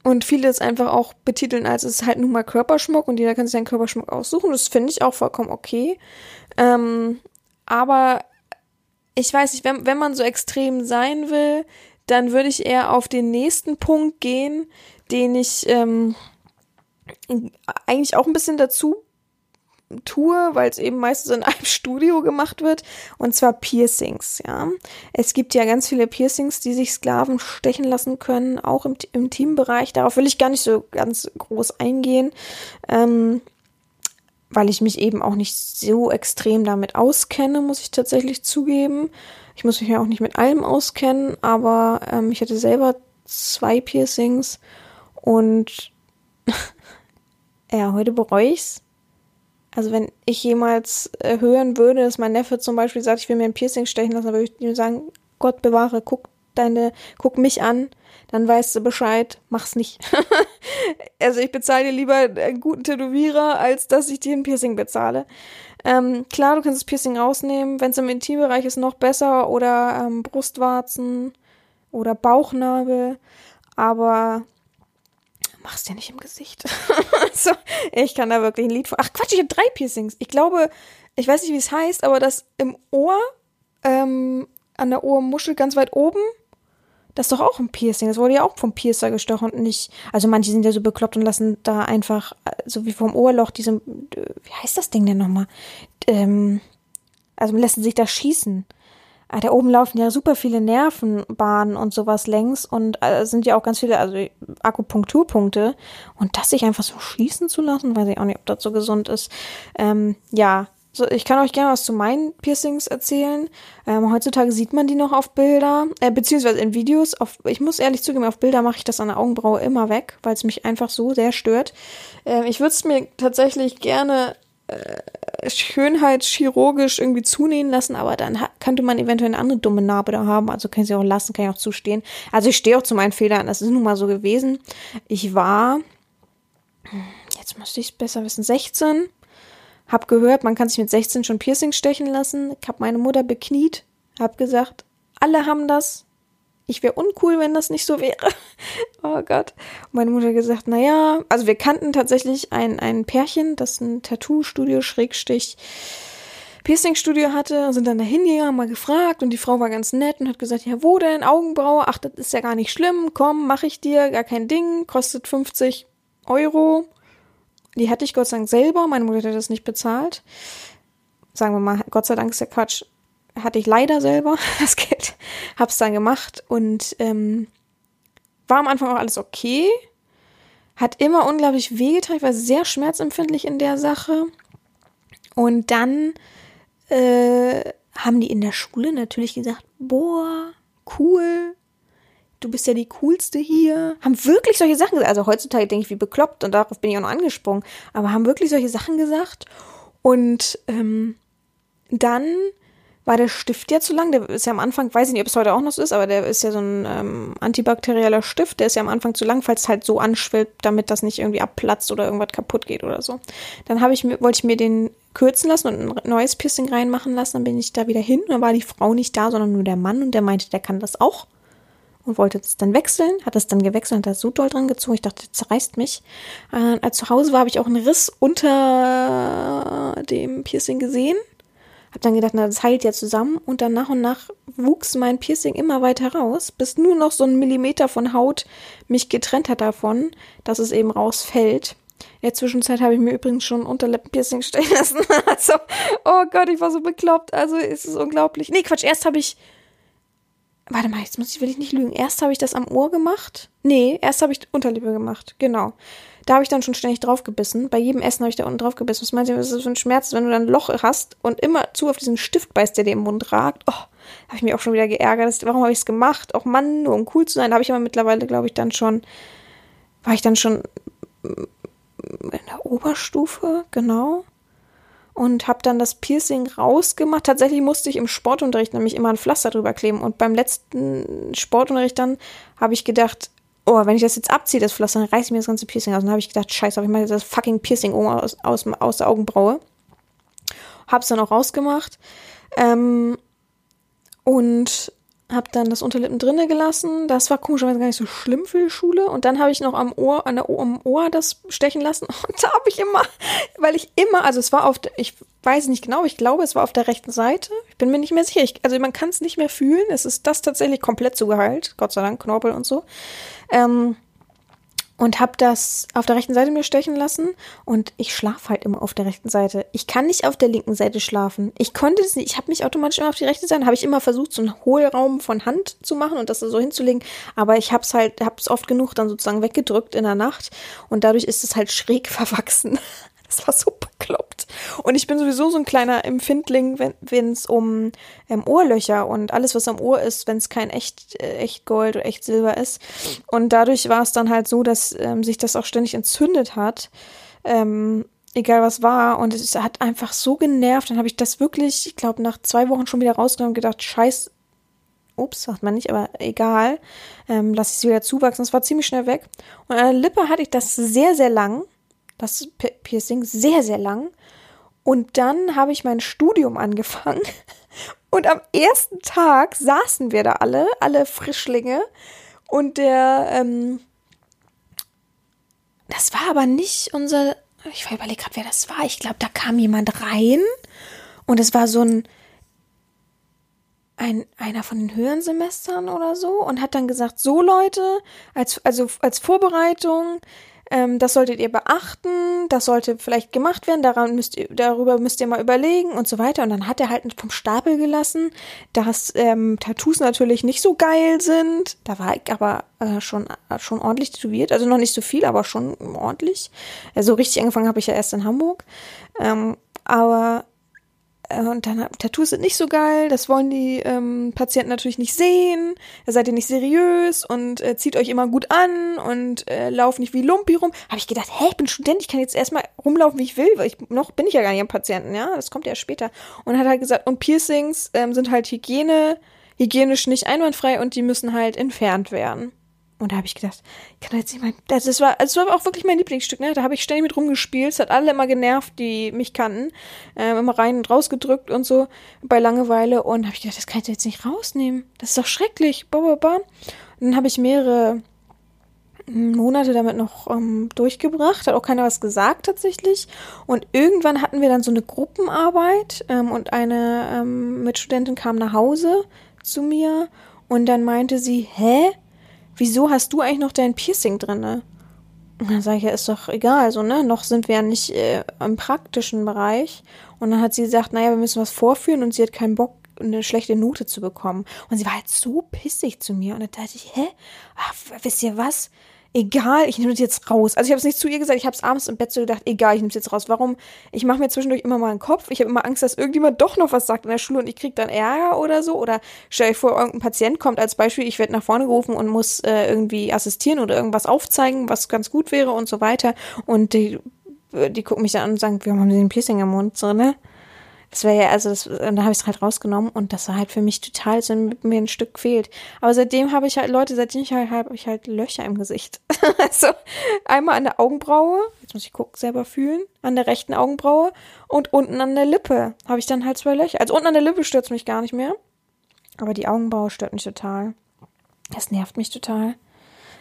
und viele es einfach auch betiteln als es ist halt nun mal Körperschmuck und jeder kann sich seinen Körperschmuck aussuchen. Das finde ich auch vollkommen okay. Ähm, aber ich weiß nicht, wenn, wenn man so extrem sein will, dann würde ich eher auf den nächsten Punkt gehen, den ich ähm, eigentlich auch ein bisschen dazu tue, weil es eben meistens in einem Studio gemacht wird, und zwar Piercings, ja. Es gibt ja ganz viele Piercings, die sich Sklaven stechen lassen können, auch im, Teambereich. Darauf will ich gar nicht so ganz groß eingehen, ähm, weil ich mich eben auch nicht so extrem damit auskenne, muss ich tatsächlich zugeben. Ich muss mich ja auch nicht mit allem auskennen, aber ähm, ich hatte selber zwei Piercings und ja, heute bereue ich's also wenn ich jemals äh, hören würde, dass mein Neffe zum Beispiel sagt, ich will mir ein Piercing stechen lassen, dann würde ich ihm sagen, Gott bewahre, guck deine, guck mich an, dann weißt du Bescheid, mach's nicht. also ich bezahle dir lieber einen guten Tätowierer, als dass ich dir ein Piercing bezahle. Ähm, klar, du kannst das Piercing rausnehmen, wenn es im Intimbereich ist, noch besser oder ähm, Brustwarzen oder Bauchnabel, aber mach's dir nicht im Gesicht. so, ich kann da wirklich ein Lied von. Ach Quatsch, ich habe drei Piercings. Ich glaube, ich weiß nicht, wie es heißt, aber das im Ohr, ähm, an der Ohrmuschel ganz weit oben, das ist doch auch ein Piercing. Das wurde ja auch vom Piercer gestochen und nicht. Also manche sind ja so bekloppt und lassen da einfach, so wie vom Ohrloch, diese, wie heißt das Ding denn nochmal? Ähm, also lassen sich da schießen. Ah, da oben laufen ja super viele Nervenbahnen und sowas längs und äh, sind ja auch ganz viele, also Akupunkturpunkte. Und das sich einfach so schließen zu lassen, weiß ich auch nicht, ob das so gesund ist. Ähm, ja, so, ich kann euch gerne was zu meinen Piercings erzählen. Ähm, heutzutage sieht man die noch auf Bilder, äh, beziehungsweise in Videos. Auf, ich muss ehrlich zugeben, auf Bilder mache ich das an der Augenbraue immer weg, weil es mich einfach so sehr stört. Ähm, ich würde es mir tatsächlich gerne äh, schönheitschirurgisch irgendwie zunähen lassen, aber dann könnte man eventuell eine andere dumme Narbe da haben. Also kann ich sie auch lassen, kann ich auch zustehen. Also ich stehe auch zu meinen Fehlern. Das ist nun mal so gewesen. Ich war, jetzt müsste ich es besser wissen, 16. Hab gehört, man kann sich mit 16 schon Piercing stechen lassen. Ich habe meine Mutter bekniet, hab gesagt, alle haben das ich wäre uncool, wenn das nicht so wäre. oh Gott. Meine Mutter gesagt, naja, also wir kannten tatsächlich ein, ein Pärchen, das ein Tattoo-Studio, Schrägstich, Piercing-Studio hatte, sind dann da hingegangen, mal gefragt und die Frau war ganz nett und hat gesagt, ja, wo denn? Augenbraue? Ach, das ist ja gar nicht schlimm. Komm, mach ich dir, gar kein Ding, kostet 50 Euro. Die hatte ich Gott sei Dank selber, meine Mutter hat das nicht bezahlt. Sagen wir mal, Gott sei Dank ist ja Quatsch hatte ich leider selber das Geld, hab's dann gemacht und ähm, war am Anfang auch alles okay. Hat immer unglaublich wehgetan, ich war sehr schmerzempfindlich in der Sache. Und dann äh, haben die in der Schule natürlich gesagt, boah, cool, du bist ja die coolste hier. Haben wirklich solche Sachen gesagt. Also heutzutage denke ich, wie bekloppt und darauf bin ich auch noch angesprungen. Aber haben wirklich solche Sachen gesagt. Und ähm, dann war der Stift ja zu lang. Der ist ja am Anfang, weiß ich nicht, ob es heute auch noch so ist, aber der ist ja so ein ähm, antibakterieller Stift. Der ist ja am Anfang zu lang, falls es halt so anschwillt, damit das nicht irgendwie abplatzt oder irgendwas kaputt geht oder so. Dann ich wollte ich mir den kürzen lassen und ein neues Piercing reinmachen lassen. Dann bin ich da wieder hin. Dann war die Frau nicht da, sondern nur der Mann und der meinte, der kann das auch und wollte es dann wechseln, hat es dann gewechselt und hat so doll dran gezogen. Ich dachte, das zerreißt mich. Äh, als zu Hause war, habe ich auch einen Riss unter dem Piercing gesehen. Hab dann gedacht, na, das heilt ja zusammen und dann nach und nach wuchs mein Piercing immer weiter raus, bis nur noch so ein Millimeter von Haut mich getrennt hat davon, dass es eben rausfällt. In der Zwischenzeit habe ich mir übrigens schon Unterlippenpiercing stechen lassen. Also, oh Gott, ich war so bekloppt. Also, es ist unglaublich. Nee, Quatsch, erst habe ich. Warte mal, jetzt muss ich, will ich nicht lügen. Erst habe ich das am Ohr gemacht. Nee, erst habe ich die Unterlippe gemacht. Genau. Da habe ich dann schon ständig draufgebissen. Bei jedem Essen habe ich da unten draufgebissen. Was meinst du, was ist das für ein Schmerz, wenn du dann ein Loch hast und immer zu auf diesen Stift beißt, der dir im Mund ragt? Oh, habe ich mich auch schon wieder geärgert. Warum habe ich es gemacht? Auch Mann, nur um cool zu sein. Da habe ich aber mittlerweile, glaube ich, dann schon, war ich dann schon in der Oberstufe, genau. Und habe dann das Piercing rausgemacht. Tatsächlich musste ich im Sportunterricht nämlich immer ein Pflaster drüber kleben. Und beim letzten Sportunterricht dann habe ich gedacht, oh, wenn ich das jetzt abziehe, das Pflaster, dann reiße ich mir das ganze Piercing aus. Und dann habe ich gedacht, scheiße, ich mache das fucking Piercing oben aus, aus, aus der Augenbraue. Hab's dann auch rausgemacht. Ähm, und habe dann das Unterlippen drinne gelassen. Das war komischerweise gar nicht so schlimm für die Schule. Und dann habe ich noch am Ohr, an der Ohr, am Ohr das stechen lassen. Und da habe ich immer, weil ich immer, also es war auf, ich weiß nicht genau, ich glaube, es war auf der rechten Seite. Ich bin mir nicht mehr sicher. Ich, also man kann es nicht mehr fühlen. Es ist das tatsächlich komplett zugeheilt. Gott sei Dank, Knorpel und so. Ähm, und habe das auf der rechten Seite mir stechen lassen und ich schlafe halt immer auf der rechten Seite. Ich kann nicht auf der linken Seite schlafen. Ich konnte es nicht. Ich habe mich automatisch immer auf die rechte Seite. Habe ich immer versucht, so einen Hohlraum von Hand zu machen und das so hinzulegen. Aber ich habe es halt, habe es oft genug dann sozusagen weggedrückt in der Nacht und dadurch ist es halt schräg verwachsen. Das war so bekloppt. Und ich bin sowieso so ein kleiner Empfindling, wenn es um ähm, Ohrlöcher und alles, was am Ohr ist, wenn es kein echt, äh, echt Gold oder echt Silber ist. Und dadurch war es dann halt so, dass ähm, sich das auch ständig entzündet hat. Ähm, egal was war. Und es hat einfach so genervt. Dann habe ich das wirklich, ich glaube, nach zwei Wochen schon wieder rausgenommen und gedacht, scheiß, ups, sagt man nicht, aber egal, ähm, lass es wieder zuwachsen. Es war ziemlich schnell weg. Und an der Lippe hatte ich das sehr, sehr lang das Piercing sehr, sehr lang. Und dann habe ich mein Studium angefangen. Und am ersten Tag saßen wir da alle, alle Frischlinge. Und der, ähm, das war aber nicht unser, ich überlege gerade, wer das war. Ich glaube, da kam jemand rein. Und es war so ein, ein, einer von den höheren Semestern oder so und hat dann gesagt, so Leute, als, also als Vorbereitung, ähm, das solltet ihr beachten, das sollte vielleicht gemacht werden, daran müsst ihr, darüber müsst ihr mal überlegen und so weiter. Und dann hat er halt vom Stapel gelassen, dass ähm, Tattoos natürlich nicht so geil sind. Da war ich aber äh, schon, äh, schon ordentlich tätowiert, also noch nicht so viel, aber schon ordentlich. Also richtig angefangen habe ich ja erst in Hamburg. Ähm, aber und dann Tattoos sind nicht so geil, das wollen die ähm, Patienten natürlich nicht sehen. Da seid ihr nicht seriös und äh, zieht euch immer gut an und äh, lauft nicht wie Lumpi rum. Habe ich gedacht, hä, ich bin Student, ich kann jetzt erstmal rumlaufen, wie ich will, weil ich noch bin ich ja gar nicht am Patienten, ja, das kommt ja später. Und hat halt gesagt, und Piercings ähm, sind halt Hygiene, hygienisch nicht einwandfrei und die müssen halt entfernt werden. Und da habe ich gedacht, ich kann jetzt nicht mein. Das, das, war, das war auch wirklich mein Lieblingsstück, ne? Da habe ich ständig mit rumgespielt. Es hat alle immer genervt, die mich kannten. Ähm, immer rein und raus gedrückt und so bei Langeweile. Und habe ich gedacht, das kann ich jetzt nicht rausnehmen. Das ist doch schrecklich. Ba, ba, ba. Und dann habe ich mehrere Monate damit noch ähm, durchgebracht, hat auch keiner was gesagt tatsächlich. Und irgendwann hatten wir dann so eine Gruppenarbeit ähm, und eine ähm, Mitstudentin kam nach Hause zu mir und dann meinte sie, hä? Wieso hast du eigentlich noch dein Piercing drinne? Und dann sage ich, ja, ist doch egal, so, ne? Noch sind wir ja nicht äh, im praktischen Bereich. Und dann hat sie gesagt, naja, wir müssen was vorführen und sie hat keinen Bock, eine schlechte Note zu bekommen. Und sie war halt so pissig zu mir. Und dann dachte ich, hä? Ach, wisst ihr was? Egal, ich nehme das jetzt raus. Also ich habe es nicht zu ihr gesagt, ich habe es abends im Bett so gedacht, egal, ich nehme es jetzt raus. Warum? Ich mache mir zwischendurch immer mal einen Kopf. Ich habe immer Angst, dass irgendjemand doch noch was sagt in der Schule und ich kriege dann Ärger oder so. Oder stell dir vor, irgendein Patient kommt als Beispiel, ich werde nach vorne gerufen und muss äh, irgendwie assistieren oder irgendwas aufzeigen, was ganz gut wäre und so weiter. Und die, die gucken mich dann an und sagen, wir haben den Piercing im Mund, so, ne? Das wäre ja, also das, und da habe ich es halt rausgenommen und das war halt für mich total, so mir ein Stück fehlt. Aber seitdem habe ich halt, Leute, seitdem ich halt habe ich halt Löcher im Gesicht. also einmal an der Augenbraue, jetzt muss ich gucken, selber fühlen, an der rechten Augenbraue und unten an der Lippe habe ich dann halt zwei Löcher. Also unten an der Lippe stört mich gar nicht mehr. Aber die Augenbraue stört mich total. Das nervt mich total.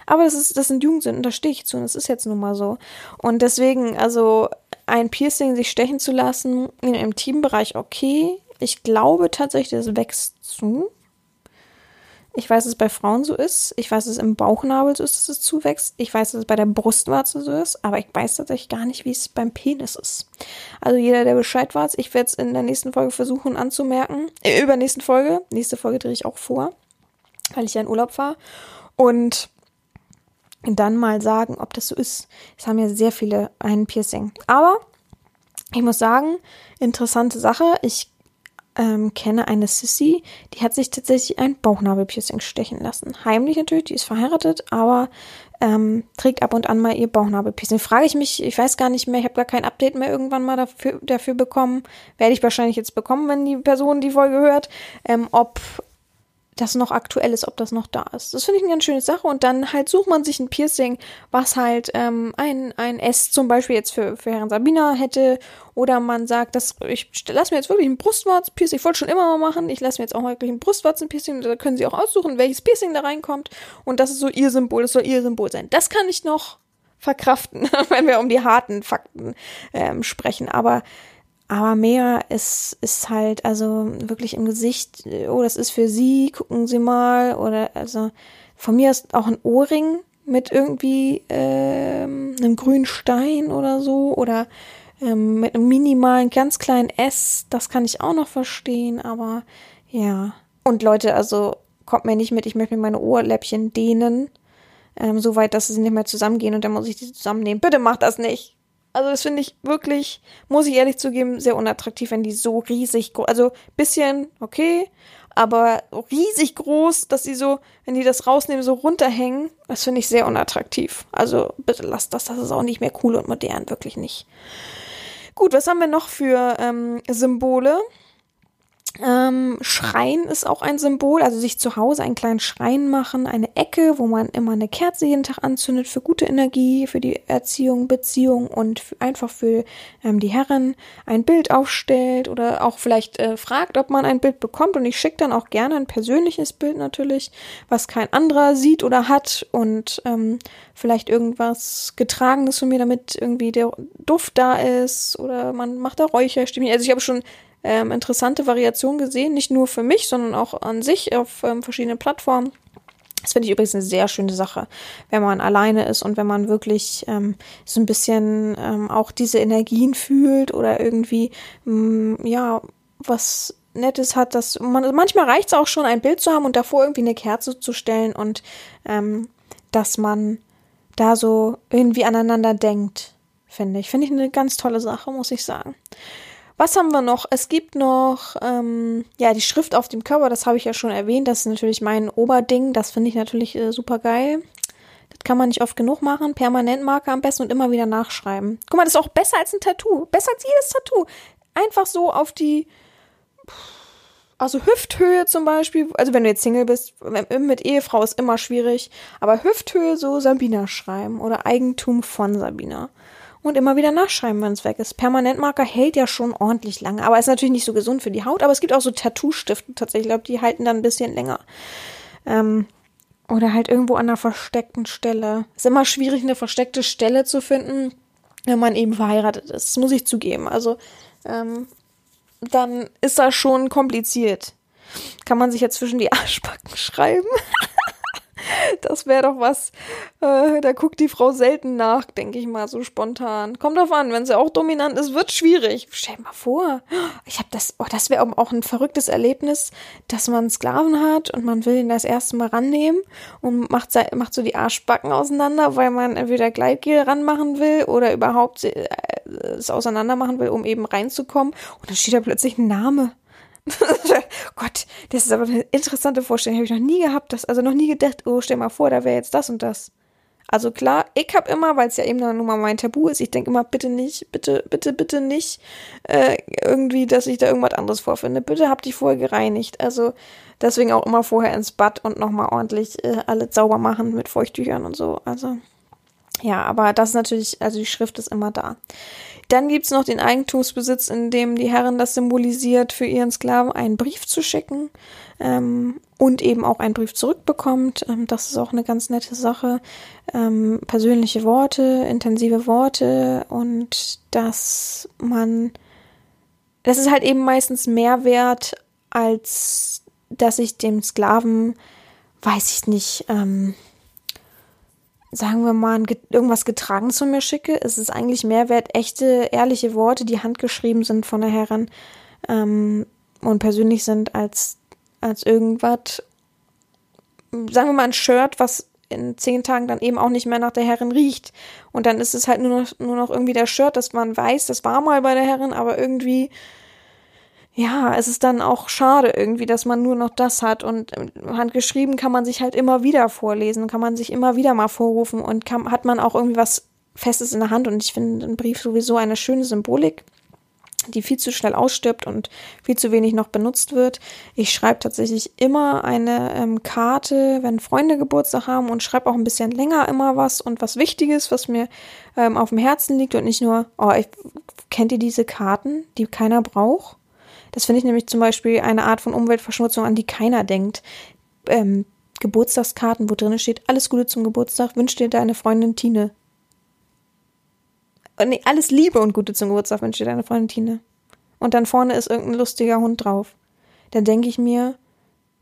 Aber das ist, das sind Jugendsünden, da stehe ich zu und das ist jetzt nun mal so. Und deswegen, also ein Piercing sich stechen zu lassen in einem Teambereich okay. Ich glaube tatsächlich, das wächst zu. Ich weiß, dass es bei Frauen so ist. Ich weiß, dass es im Bauchnabel so ist, dass es zuwächst. Ich weiß, dass es bei der Brustwarze so ist. Aber ich weiß tatsächlich gar nicht, wie es beim Penis ist. Also jeder, der Bescheid weiß, ich werde es in der nächsten Folge versuchen anzumerken. Äh, übernächsten Folge. Nächste Folge drehe ich auch vor, weil ich ja in Urlaub fahre. Und dann mal sagen, ob das so ist. Es haben ja sehr viele ein Piercing. Aber ich muss sagen, interessante Sache. Ich ähm, kenne eine Sissy, die hat sich tatsächlich ein Bauchnabelpiercing stechen lassen. Heimlich natürlich, die ist verheiratet, aber ähm, trägt ab und an mal ihr Bauchnabelpiercing. Frage ich mich, ich weiß gar nicht mehr, ich habe gar kein Update mehr irgendwann mal dafür, dafür bekommen. Werde ich wahrscheinlich jetzt bekommen, wenn die Person die Folge hört, ähm, ob das noch aktuell ist, ob das noch da ist. Das finde ich eine ganz schöne Sache. Und dann halt sucht man sich ein Piercing, was halt ähm, ein, ein S zum Beispiel jetzt für, für Herrn Sabina hätte. Oder man sagt, dass ich lasse mir jetzt wirklich ein Brustwarzen-Piercing. Ich wollte schon immer mal machen. Ich lasse mir jetzt auch wirklich ein Brustwarzen-Piercing. Da können Sie auch aussuchen, welches Piercing da reinkommt. Und das ist so Ihr Symbol. Das soll Ihr Symbol sein. Das kann ich noch verkraften, wenn wir um die harten Fakten ähm, sprechen. Aber aber mehr ist, ist halt, also wirklich im Gesicht, oh, das ist für sie, gucken Sie mal. Oder also von mir ist auch ein Ohrring mit irgendwie ähm, einem grünen Stein oder so. Oder ähm, mit einem minimalen, ganz kleinen S. Das kann ich auch noch verstehen, aber ja. Und Leute, also kommt mir nicht mit, ich möchte mir meine Ohrläppchen dehnen. Ähm, so weit, dass sie nicht mehr zusammengehen und dann muss ich die zusammennehmen. Bitte macht das nicht. Also das finde ich wirklich, muss ich ehrlich zugeben, sehr unattraktiv, wenn die so riesig groß, also bisschen okay, aber riesig groß, dass sie so, wenn die das rausnehmen, so runterhängen, das finde ich sehr unattraktiv. Also bitte lasst das, das ist auch nicht mehr cool und modern, wirklich nicht. Gut, was haben wir noch für ähm, Symbole? Ähm, Schrein ist auch ein Symbol, also sich zu Hause einen kleinen Schrein machen, eine Ecke, wo man immer eine Kerze jeden Tag anzündet für gute Energie, für die Erziehung, Beziehung und einfach für ähm, die Herren ein Bild aufstellt oder auch vielleicht äh, fragt, ob man ein Bild bekommt und ich schicke dann auch gerne ein persönliches Bild natürlich, was kein anderer sieht oder hat und ähm, vielleicht irgendwas getragenes von mir, damit irgendwie der Duft da ist oder man macht da Räucherstäbchen. Also ich habe schon ähm, interessante Variationen gesehen, nicht nur für mich, sondern auch an sich auf ähm, verschiedenen Plattformen. Das finde ich übrigens eine sehr schöne Sache, wenn man alleine ist und wenn man wirklich ähm, so ein bisschen ähm, auch diese Energien fühlt oder irgendwie, ähm, ja, was Nettes hat, dass man, manchmal reicht es auch schon, ein Bild zu haben und davor irgendwie eine Kerze zu stellen und ähm, dass man da so irgendwie aneinander denkt, finde ich. Finde ich eine ganz tolle Sache, muss ich sagen. Was haben wir noch? Es gibt noch, ähm, ja, die Schrift auf dem Körper, das habe ich ja schon erwähnt. Das ist natürlich mein Oberding. Das finde ich natürlich äh, super geil. Das kann man nicht oft genug machen. Permanentmarker am besten und immer wieder nachschreiben. Guck mal, das ist auch besser als ein Tattoo. Besser als jedes Tattoo. Einfach so auf die, also Hüfthöhe zum Beispiel. Also wenn du jetzt Single bist, mit Ehefrau ist immer schwierig. Aber Hüfthöhe so Sabina schreiben oder Eigentum von Sabina und immer wieder nachschreiben, wenn es weg ist. Permanentmarker hält ja schon ordentlich lange, aber ist natürlich nicht so gesund für die Haut. Aber es gibt auch so Tattoo-Stifte tatsächlich, ich glaube, die halten dann ein bisschen länger. Ähm, oder halt irgendwo an einer versteckten Stelle. Ist immer schwierig, eine versteckte Stelle zu finden, wenn man eben verheiratet ist. Das muss ich zugeben. Also, ähm, dann ist das schon kompliziert. Kann man sich ja zwischen die Arschbacken schreiben? Das wäre doch was. Äh, da guckt die Frau selten nach, denke ich mal, so spontan. Kommt drauf an, wenn sie auch dominant ist, wird schwierig. Stell dir mal vor, ich habe das, oh, das wäre auch ein verrücktes Erlebnis, dass man Sklaven hat und man will ihn das erste Mal rannehmen und macht, macht so die Arschbacken auseinander, weil man entweder Gleitgel ranmachen will oder überhaupt äh, es auseinander machen will, um eben reinzukommen. Und dann steht da plötzlich ein Name. Gott, das ist aber eine interessante Vorstellung. Habe ich noch nie gehabt. Das, also noch nie gedacht, oh, stell mal vor, da wäre jetzt das und das. Also klar, ich habe immer, weil es ja eben dann nun mal mein Tabu ist, ich denke immer, bitte nicht, bitte, bitte, bitte nicht äh, irgendwie, dass ich da irgendwas anderes vorfinde. Bitte hab dich vorher gereinigt. Also deswegen auch immer vorher ins Bad und nochmal ordentlich äh, alles sauber machen mit Feuchttüchern und so. Also ja, aber das ist natürlich, also die Schrift ist immer da. Dann gibt's noch den Eigentumsbesitz, in dem die Herren das symbolisiert, für ihren Sklaven einen Brief zu schicken ähm, und eben auch einen Brief zurückbekommt. Ähm, das ist auch eine ganz nette Sache. Ähm, persönliche Worte, intensive Worte und dass man, das ist halt eben meistens mehr wert, als dass ich dem Sklaven weiß ich nicht, ähm, sagen wir mal, irgendwas getragen zu mir schicke, ist es eigentlich mehr wert, echte, ehrliche Worte, die handgeschrieben sind von der Herren ähm, und persönlich sind, als, als irgendwas, sagen wir mal, ein Shirt, was in zehn Tagen dann eben auch nicht mehr nach der Herrin riecht. Und dann ist es halt nur noch, nur noch irgendwie der Shirt, dass man weiß, das war mal bei der Herrin, aber irgendwie, ja, es ist dann auch schade irgendwie, dass man nur noch das hat. Und handgeschrieben kann man sich halt immer wieder vorlesen, kann man sich immer wieder mal vorrufen und kann, hat man auch irgendwie was Festes in der Hand. Und ich finde ein Brief sowieso eine schöne Symbolik die viel zu schnell ausstirbt und viel zu wenig noch benutzt wird. Ich schreibe tatsächlich immer eine ähm, Karte, wenn Freunde Geburtstag haben und schreibe auch ein bisschen länger immer was und was Wichtiges, was mir ähm, auf dem Herzen liegt und nicht nur, oh, ich, kennt ihr diese Karten, die keiner braucht? Das finde ich nämlich zum Beispiel eine Art von Umweltverschmutzung, an die keiner denkt. Ähm, Geburtstagskarten, wo drin steht, alles Gute zum Geburtstag, wünscht dir deine Freundin Tine. Äh, nee, alles Liebe und Gute zum Geburtstag wünsche dir deine Freundin Tine. Und dann vorne ist irgendein lustiger Hund drauf. Dann denke ich mir,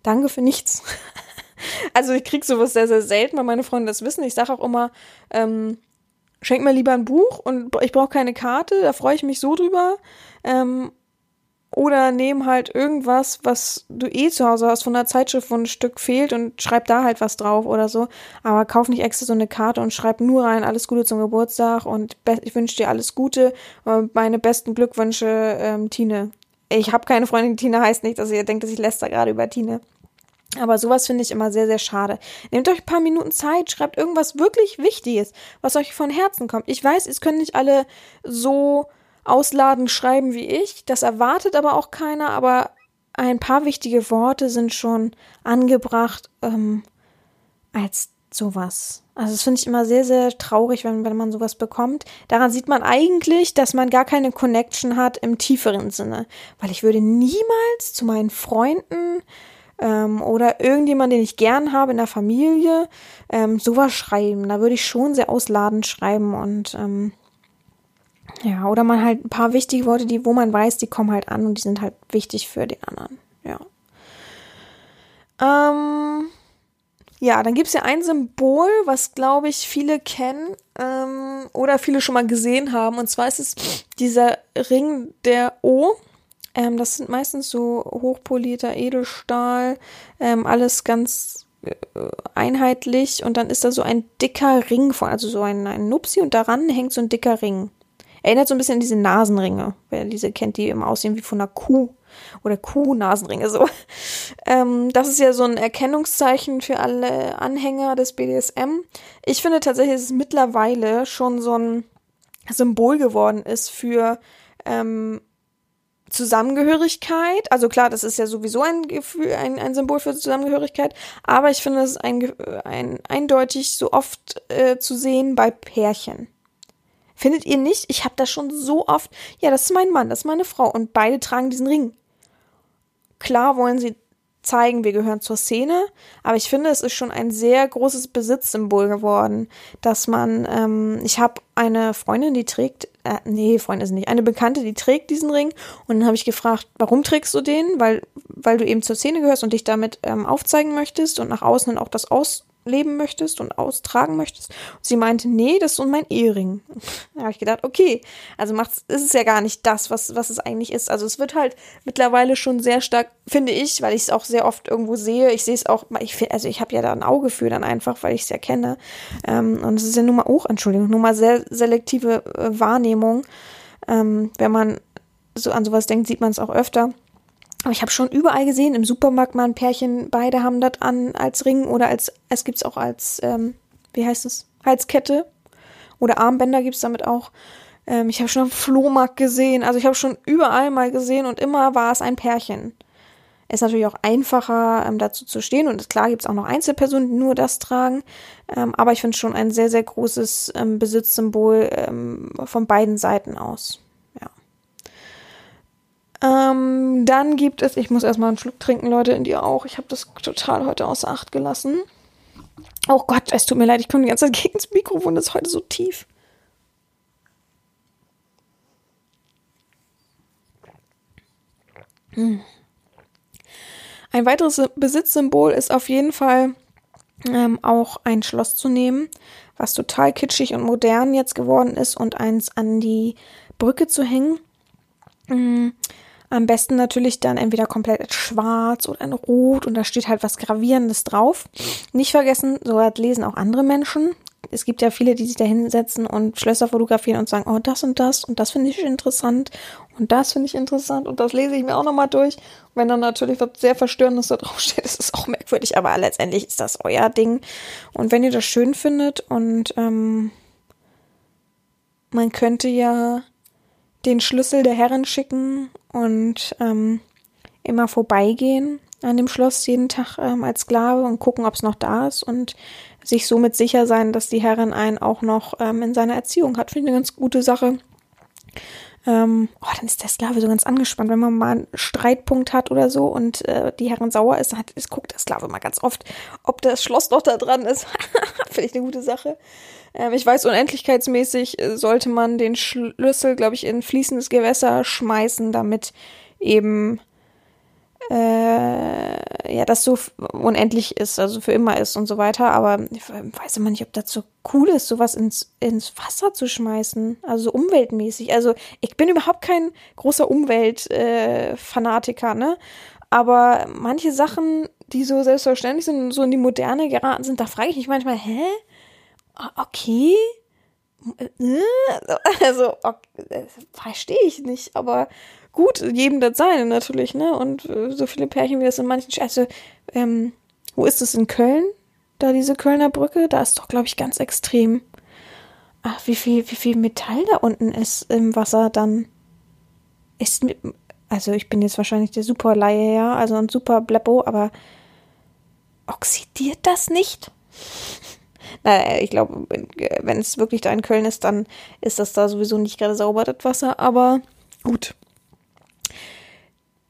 danke für nichts. also ich kriege sowas sehr, sehr selten, weil meine Freunde das wissen. Ich sage auch immer, ähm, schenk mir lieber ein Buch und ich brauche keine Karte, da freue ich mich so drüber. Ähm, oder nehm halt irgendwas, was du eh zu Hause hast, von der Zeitschrift, wo ein Stück fehlt und schreib da halt was drauf oder so. Aber kauf nicht extra so eine Karte und schreib nur rein, alles Gute zum Geburtstag und ich wünsche dir alles Gute. Meine besten Glückwünsche, ähm, Tine. Ich habe keine Freundin, Tine heißt nicht, dass ihr denkt, dass ich läster gerade über Tine. Aber sowas finde ich immer sehr, sehr schade. Nehmt euch ein paar Minuten Zeit, schreibt irgendwas wirklich Wichtiges, was euch von Herzen kommt. Ich weiß, es können nicht alle so ausladend schreiben wie ich. Das erwartet aber auch keiner, aber ein paar wichtige Worte sind schon angebracht ähm, als sowas. Also das finde ich immer sehr, sehr traurig, wenn, wenn man sowas bekommt. Daran sieht man eigentlich, dass man gar keine Connection hat im tieferen Sinne. Weil ich würde niemals zu meinen Freunden ähm, oder irgendjemand, den ich gern habe in der Familie, ähm, sowas schreiben. Da würde ich schon sehr ausladend schreiben und ähm, ja, oder man halt ein paar wichtige Worte, die, wo man weiß, die kommen halt an und die sind halt wichtig für den anderen. Ja. Ähm, ja, dann gibt es ja ein Symbol, was glaube ich viele kennen ähm, oder viele schon mal gesehen haben. Und zwar ist es dieser Ring der O. Ähm, das sind meistens so hochpolierter Edelstahl, ähm, alles ganz äh, einheitlich. Und dann ist da so ein dicker Ring von, also so ein, ein Nupsi und daran hängt so ein dicker Ring. Erinnert so ein bisschen an diese Nasenringe. Wer diese kennt, die immer aussehen wie von einer Kuh. Oder Kuh-Nasenringe, so. Ähm, das ist ja so ein Erkennungszeichen für alle Anhänger des BDSM. Ich finde tatsächlich, dass es mittlerweile schon so ein Symbol geworden ist für ähm, Zusammengehörigkeit. Also klar, das ist ja sowieso ein Gefühl, ein, ein Symbol für Zusammengehörigkeit, aber ich finde es ein, ein, eindeutig so oft äh, zu sehen bei Pärchen. Findet ihr nicht? Ich habe das schon so oft. Ja, das ist mein Mann, das ist meine Frau und beide tragen diesen Ring. Klar wollen sie zeigen, wir gehören zur Szene, aber ich finde, es ist schon ein sehr großes Besitzsymbol geworden, dass man, ähm, ich habe eine Freundin, die trägt, äh, nee, Freundin ist nicht, eine Bekannte, die trägt diesen Ring und dann habe ich gefragt, warum trägst du den? Weil, weil du eben zur Szene gehörst und dich damit ähm, aufzeigen möchtest und nach außen dann auch das aus leben möchtest und austragen möchtest. Und sie meinte, nee, das ist so mein Ehering. Da habe ich gedacht, okay, also macht ist es ja gar nicht das, was, was es eigentlich ist. Also es wird halt mittlerweile schon sehr stark, finde ich, weil ich es auch sehr oft irgendwo sehe. Ich sehe es auch, ich, also ich habe ja da ein Auge für dann einfach, weil ich es ja kenne. Ähm, und es ist ja nun mal, oh, Entschuldigung, nur mal sehr selektive äh, Wahrnehmung. Ähm, wenn man so an sowas denkt, sieht man es auch öfter. Aber ich habe schon überall gesehen, im Supermarkt mal ein Pärchen, beide haben das an als Ring oder als, es gibt's auch als, ähm, wie heißt es, Halskette oder Armbänder gibt's damit auch. Ähm, ich habe schon am Flohmarkt gesehen, also ich habe schon überall mal gesehen und immer war es ein Pärchen. Ist natürlich auch einfacher, ähm, dazu zu stehen und klar gibt's auch noch Einzelpersonen, die nur das tragen, ähm, aber ich finde schon ein sehr, sehr großes ähm, Besitzsymbol ähm, von beiden Seiten aus. Ähm, dann gibt es, ich muss erstmal einen Schluck trinken, Leute, in dir auch. Ich habe das total heute außer Acht gelassen. Oh Gott, es tut mir leid, ich komme die ganze Zeit gegen das Mikrofon, das ist heute so tief. Hm. Ein weiteres Besitzsymbol ist auf jeden Fall ähm, auch ein Schloss zu nehmen, was total kitschig und modern jetzt geworden ist und eins an die Brücke zu hängen. Am besten natürlich dann entweder komplett schwarz oder in rot und da steht halt was Gravierendes drauf. Nicht vergessen, so hat lesen auch andere Menschen. Es gibt ja viele, die sich da hinsetzen und Schlösser fotografieren und sagen, oh, das und das und das finde ich interessant und das finde ich interessant und das lese ich mir auch nochmal durch. Und wenn dann natürlich was sehr Verstörendes da draufsteht, ist es auch merkwürdig, aber letztendlich ist das euer Ding. Und wenn ihr das schön findet und ähm, man könnte ja den Schlüssel der Herren schicken und ähm, immer vorbeigehen an dem Schloss jeden Tag ähm, als Sklave und gucken, ob es noch da ist und sich somit sicher sein, dass die Herrin einen auch noch ähm, in seiner Erziehung hat. Finde ich eine ganz gute Sache. Ähm, oh, dann ist der Sklave so ganz angespannt, wenn man mal einen Streitpunkt hat oder so und äh, die Herrin sauer ist, hat, ist, guckt der Sklave mal ganz oft, ob das Schloss noch da dran ist. Finde ich eine gute Sache. Ähm, ich weiß, unendlichkeitsmäßig äh, sollte man den Schlüssel, glaube ich, in fließendes Gewässer schmeißen, damit eben äh, ja, das so unendlich ist, also für immer ist und so weiter. Aber ich weiß immer nicht, ob das so cool ist, sowas ins, ins Wasser zu schmeißen. Also so umweltmäßig. Also ich bin überhaupt kein großer Umweltfanatiker, äh, ne? Aber manche Sachen, die so selbstverständlich sind, so in die Moderne geraten sind, da frage ich mich manchmal, hä? Okay. Äh, also, okay, verstehe ich nicht, aber gut, jedem das seine natürlich, ne? Und äh, so viele Pärchen, wie das in manchen, also, ähm, wo ist es in Köln? Da diese Kölner Brücke, da ist doch, glaube ich, ganz extrem. Ach, wie viel, wie viel Metall da unten ist im Wasser dann. Ist also ich bin jetzt wahrscheinlich der super Laie, ja, also ein super Bleppo, aber oxidiert das nicht? Naja, ich glaube, wenn es wirklich da in Köln ist, dann ist das da sowieso nicht gerade sauber, das Wasser, aber gut.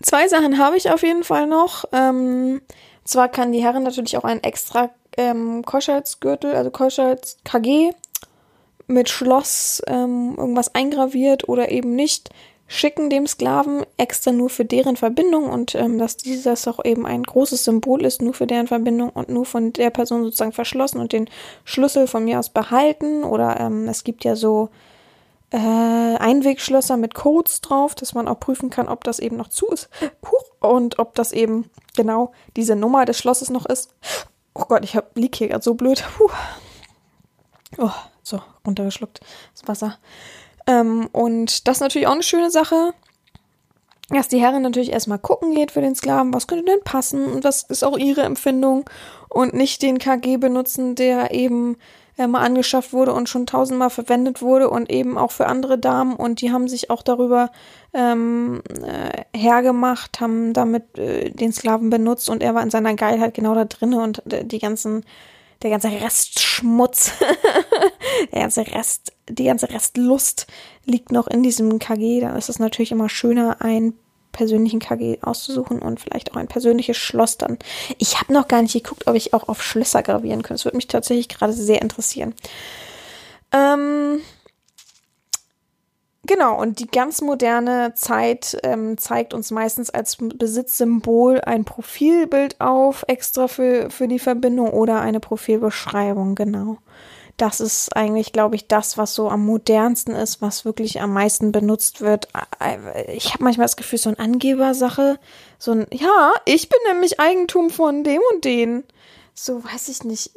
Zwei Sachen habe ich auf jeden Fall noch. Ähm, zwar kann die Herren natürlich auch einen extra ähm, Keuschheitsgürtel, also Keuschheits KG mit Schloss ähm, irgendwas eingraviert oder eben nicht schicken dem Sklaven extra nur für deren Verbindung und ähm, dass dieses auch eben ein großes Symbol ist, nur für deren Verbindung und nur von der Person sozusagen verschlossen und den Schlüssel von mir aus behalten. Oder ähm, es gibt ja so äh, Einwegschlösser mit Codes drauf, dass man auch prüfen kann, ob das eben noch zu ist und ob das eben genau diese Nummer des Schlosses noch ist. Oh Gott, ich hab, lieg hier gerade so blöd. Puh. Oh, so, runtergeschluckt das Wasser. Ähm, und das ist natürlich auch eine schöne Sache, dass die Herrin natürlich erstmal gucken geht für den Sklaven, was könnte denn passen und was ist auch ihre Empfindung und nicht den KG benutzen, der eben äh, mal angeschafft wurde und schon tausendmal verwendet wurde und eben auch für andere Damen und die haben sich auch darüber ähm, äh, hergemacht, haben damit äh, den Sklaven benutzt und er war in seiner Geilheit genau da drinne und äh, die ganzen der ganze Restschmutz, der ganze Rest, die ganze Restlust liegt noch in diesem KG. Dann ist es natürlich immer schöner, einen persönlichen KG auszusuchen und vielleicht auch ein persönliches Schloss dann. Ich habe noch gar nicht geguckt, ob ich auch auf Schlösser gravieren könnte. Das würde mich tatsächlich gerade sehr interessieren. Ähm, Genau, und die ganz moderne Zeit ähm, zeigt uns meistens als Besitzsymbol ein Profilbild auf, extra für, für die Verbindung oder eine Profilbeschreibung, genau. Das ist eigentlich, glaube ich, das, was so am modernsten ist, was wirklich am meisten benutzt wird. Ich habe manchmal das Gefühl, so eine Angebersache, so ein, ja, ich bin nämlich Eigentum von dem und den. So, weiß ich nicht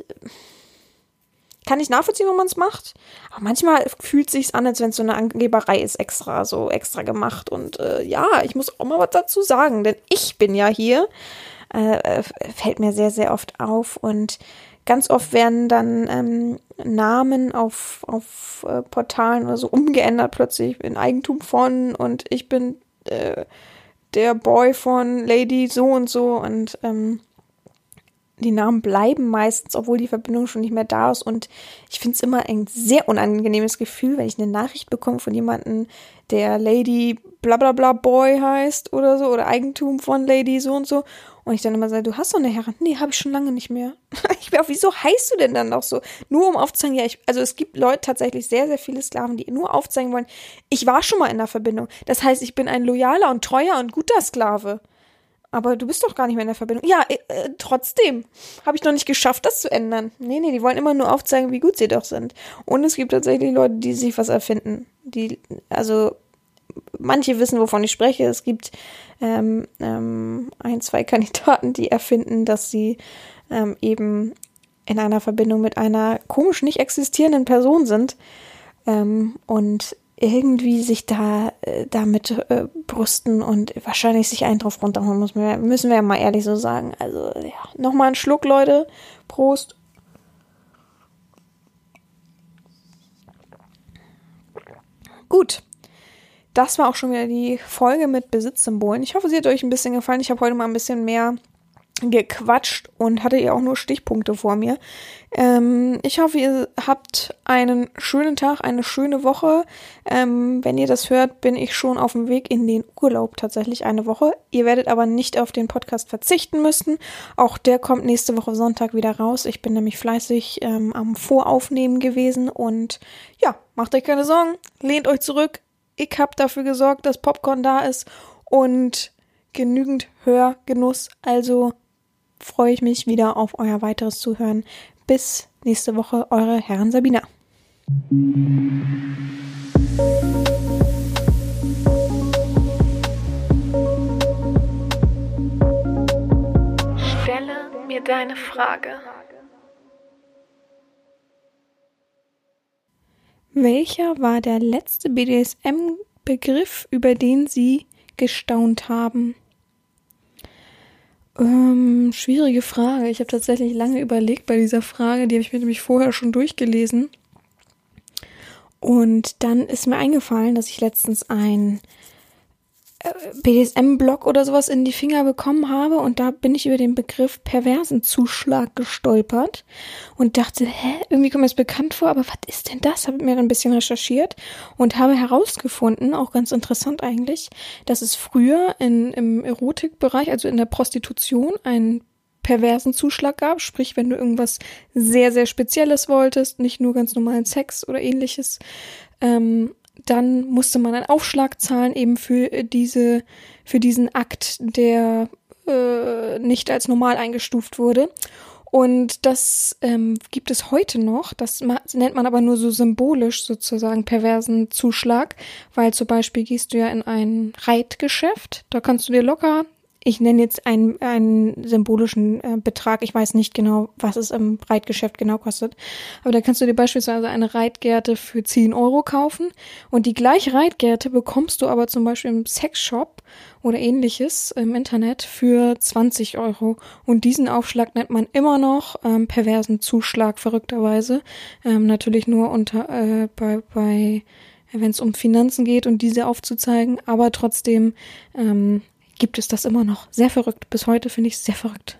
kann ich nachvollziehen, wenn man es macht. Aber manchmal fühlt sich's an, als wenn es so eine Angeberei ist, extra, so extra gemacht. Und äh, ja, ich muss auch mal was dazu sagen, denn ich bin ja hier. Äh, fällt mir sehr, sehr oft auf. Und ganz oft werden dann ähm, Namen auf, auf äh, Portalen oder so umgeändert plötzlich in Eigentum von und ich bin äh, der Boy von Lady so und so und ähm, die Namen bleiben meistens, obwohl die Verbindung schon nicht mehr da ist. Und ich finde es immer ein sehr unangenehmes Gefühl, wenn ich eine Nachricht bekomme von jemandem, der Lady blablabla Boy heißt oder so, oder Eigentum von Lady so und so. Und ich dann immer sage, du hast doch eine Herren. Nee, habe ich schon lange nicht mehr. ich bin auch, wieso heißt du denn dann noch so? Nur um aufzuzeigen, ja, ich, also es gibt Leute, tatsächlich sehr, sehr viele Sklaven, die nur aufzeigen wollen, ich war schon mal in der Verbindung. Das heißt, ich bin ein loyaler und treuer und guter Sklave. aber du bist doch gar nicht mehr in der Verbindung. Ja, äh, äh, trotzdem habe ich noch nicht geschafft, das zu ändern. Nee, nee, die wollen immer nur aufzeigen, wie gut sie doch sind. Und es gibt tatsächlich Leute, die sich was erfinden. Die, also, manche wissen, wovon ich spreche. Es gibt ähm, ähm, ein, zwei Kandidaten, die erfinden, dass sie ähm, eben in einer Verbindung mit einer komisch nicht existierenden Person sind. Ähm, und irgendwie sich da äh, damit äh, brüsten und wahrscheinlich sich einen drauf runterholen muss, müssen wir ja mal ehrlich so sagen. Also ja, nochmal einen Schluck, Leute. Prost. Gut. Das war auch schon wieder die Folge mit Besitzsymbolen. Ich hoffe, sie hat euch ein bisschen gefallen. Ich habe heute mal ein bisschen mehr gequatscht und hatte ja auch nur Stichpunkte vor mir. Ähm, ich hoffe, ihr habt einen schönen Tag, eine schöne Woche. Ähm, wenn ihr das hört, bin ich schon auf dem Weg in den Urlaub tatsächlich eine Woche. Ihr werdet aber nicht auf den Podcast verzichten müssen. Auch der kommt nächste Woche Sonntag wieder raus. Ich bin nämlich fleißig ähm, am Voraufnehmen gewesen und ja, macht euch keine Sorgen, lehnt euch zurück. Ich habe dafür gesorgt, dass Popcorn da ist und genügend Hörgenuss. Also freue ich mich wieder auf euer weiteres Zuhören. Bis nächste Woche, eure Herren Sabina. Stelle mir deine Frage. Welcher war der letzte BDSM-Begriff, über den Sie gestaunt haben? Ähm, schwierige Frage. Ich habe tatsächlich lange überlegt bei dieser Frage. Die habe ich mir nämlich vorher schon durchgelesen. Und dann ist mir eingefallen, dass ich letztens ein BDSM-Blog oder sowas in die Finger bekommen habe und da bin ich über den Begriff perversen Zuschlag gestolpert und dachte, hä, irgendwie kommt mir das bekannt vor, aber was ist denn das? Habe mir ein bisschen recherchiert und habe herausgefunden, auch ganz interessant eigentlich, dass es früher in, im Erotikbereich, also in der Prostitution, einen perversen Zuschlag gab, sprich, wenn du irgendwas sehr, sehr Spezielles wolltest, nicht nur ganz normalen Sex oder ähnliches, ähm, dann musste man einen Aufschlag zahlen eben für diese, für diesen Akt, der äh, nicht als normal eingestuft wurde. Und das ähm, gibt es heute noch. Das nennt man aber nur so symbolisch sozusagen perversen Zuschlag, weil zum Beispiel gehst du ja in ein Reitgeschäft, da kannst du dir locker ich nenne jetzt einen, einen symbolischen äh, Betrag. Ich weiß nicht genau, was es im Reitgeschäft genau kostet. Aber da kannst du dir beispielsweise eine Reitgerte für 10 Euro kaufen. Und die gleiche Reitgerte bekommst du aber zum Beispiel im Sexshop oder ähnliches im Internet für 20 Euro. Und diesen Aufschlag nennt man immer noch ähm, perversen Zuschlag, verrückterweise. Ähm, natürlich nur unter äh, bei, bei wenn es um Finanzen geht und diese aufzuzeigen, aber trotzdem ähm, gibt es das immer noch. Sehr verrückt. Bis heute finde ich es sehr verrückt.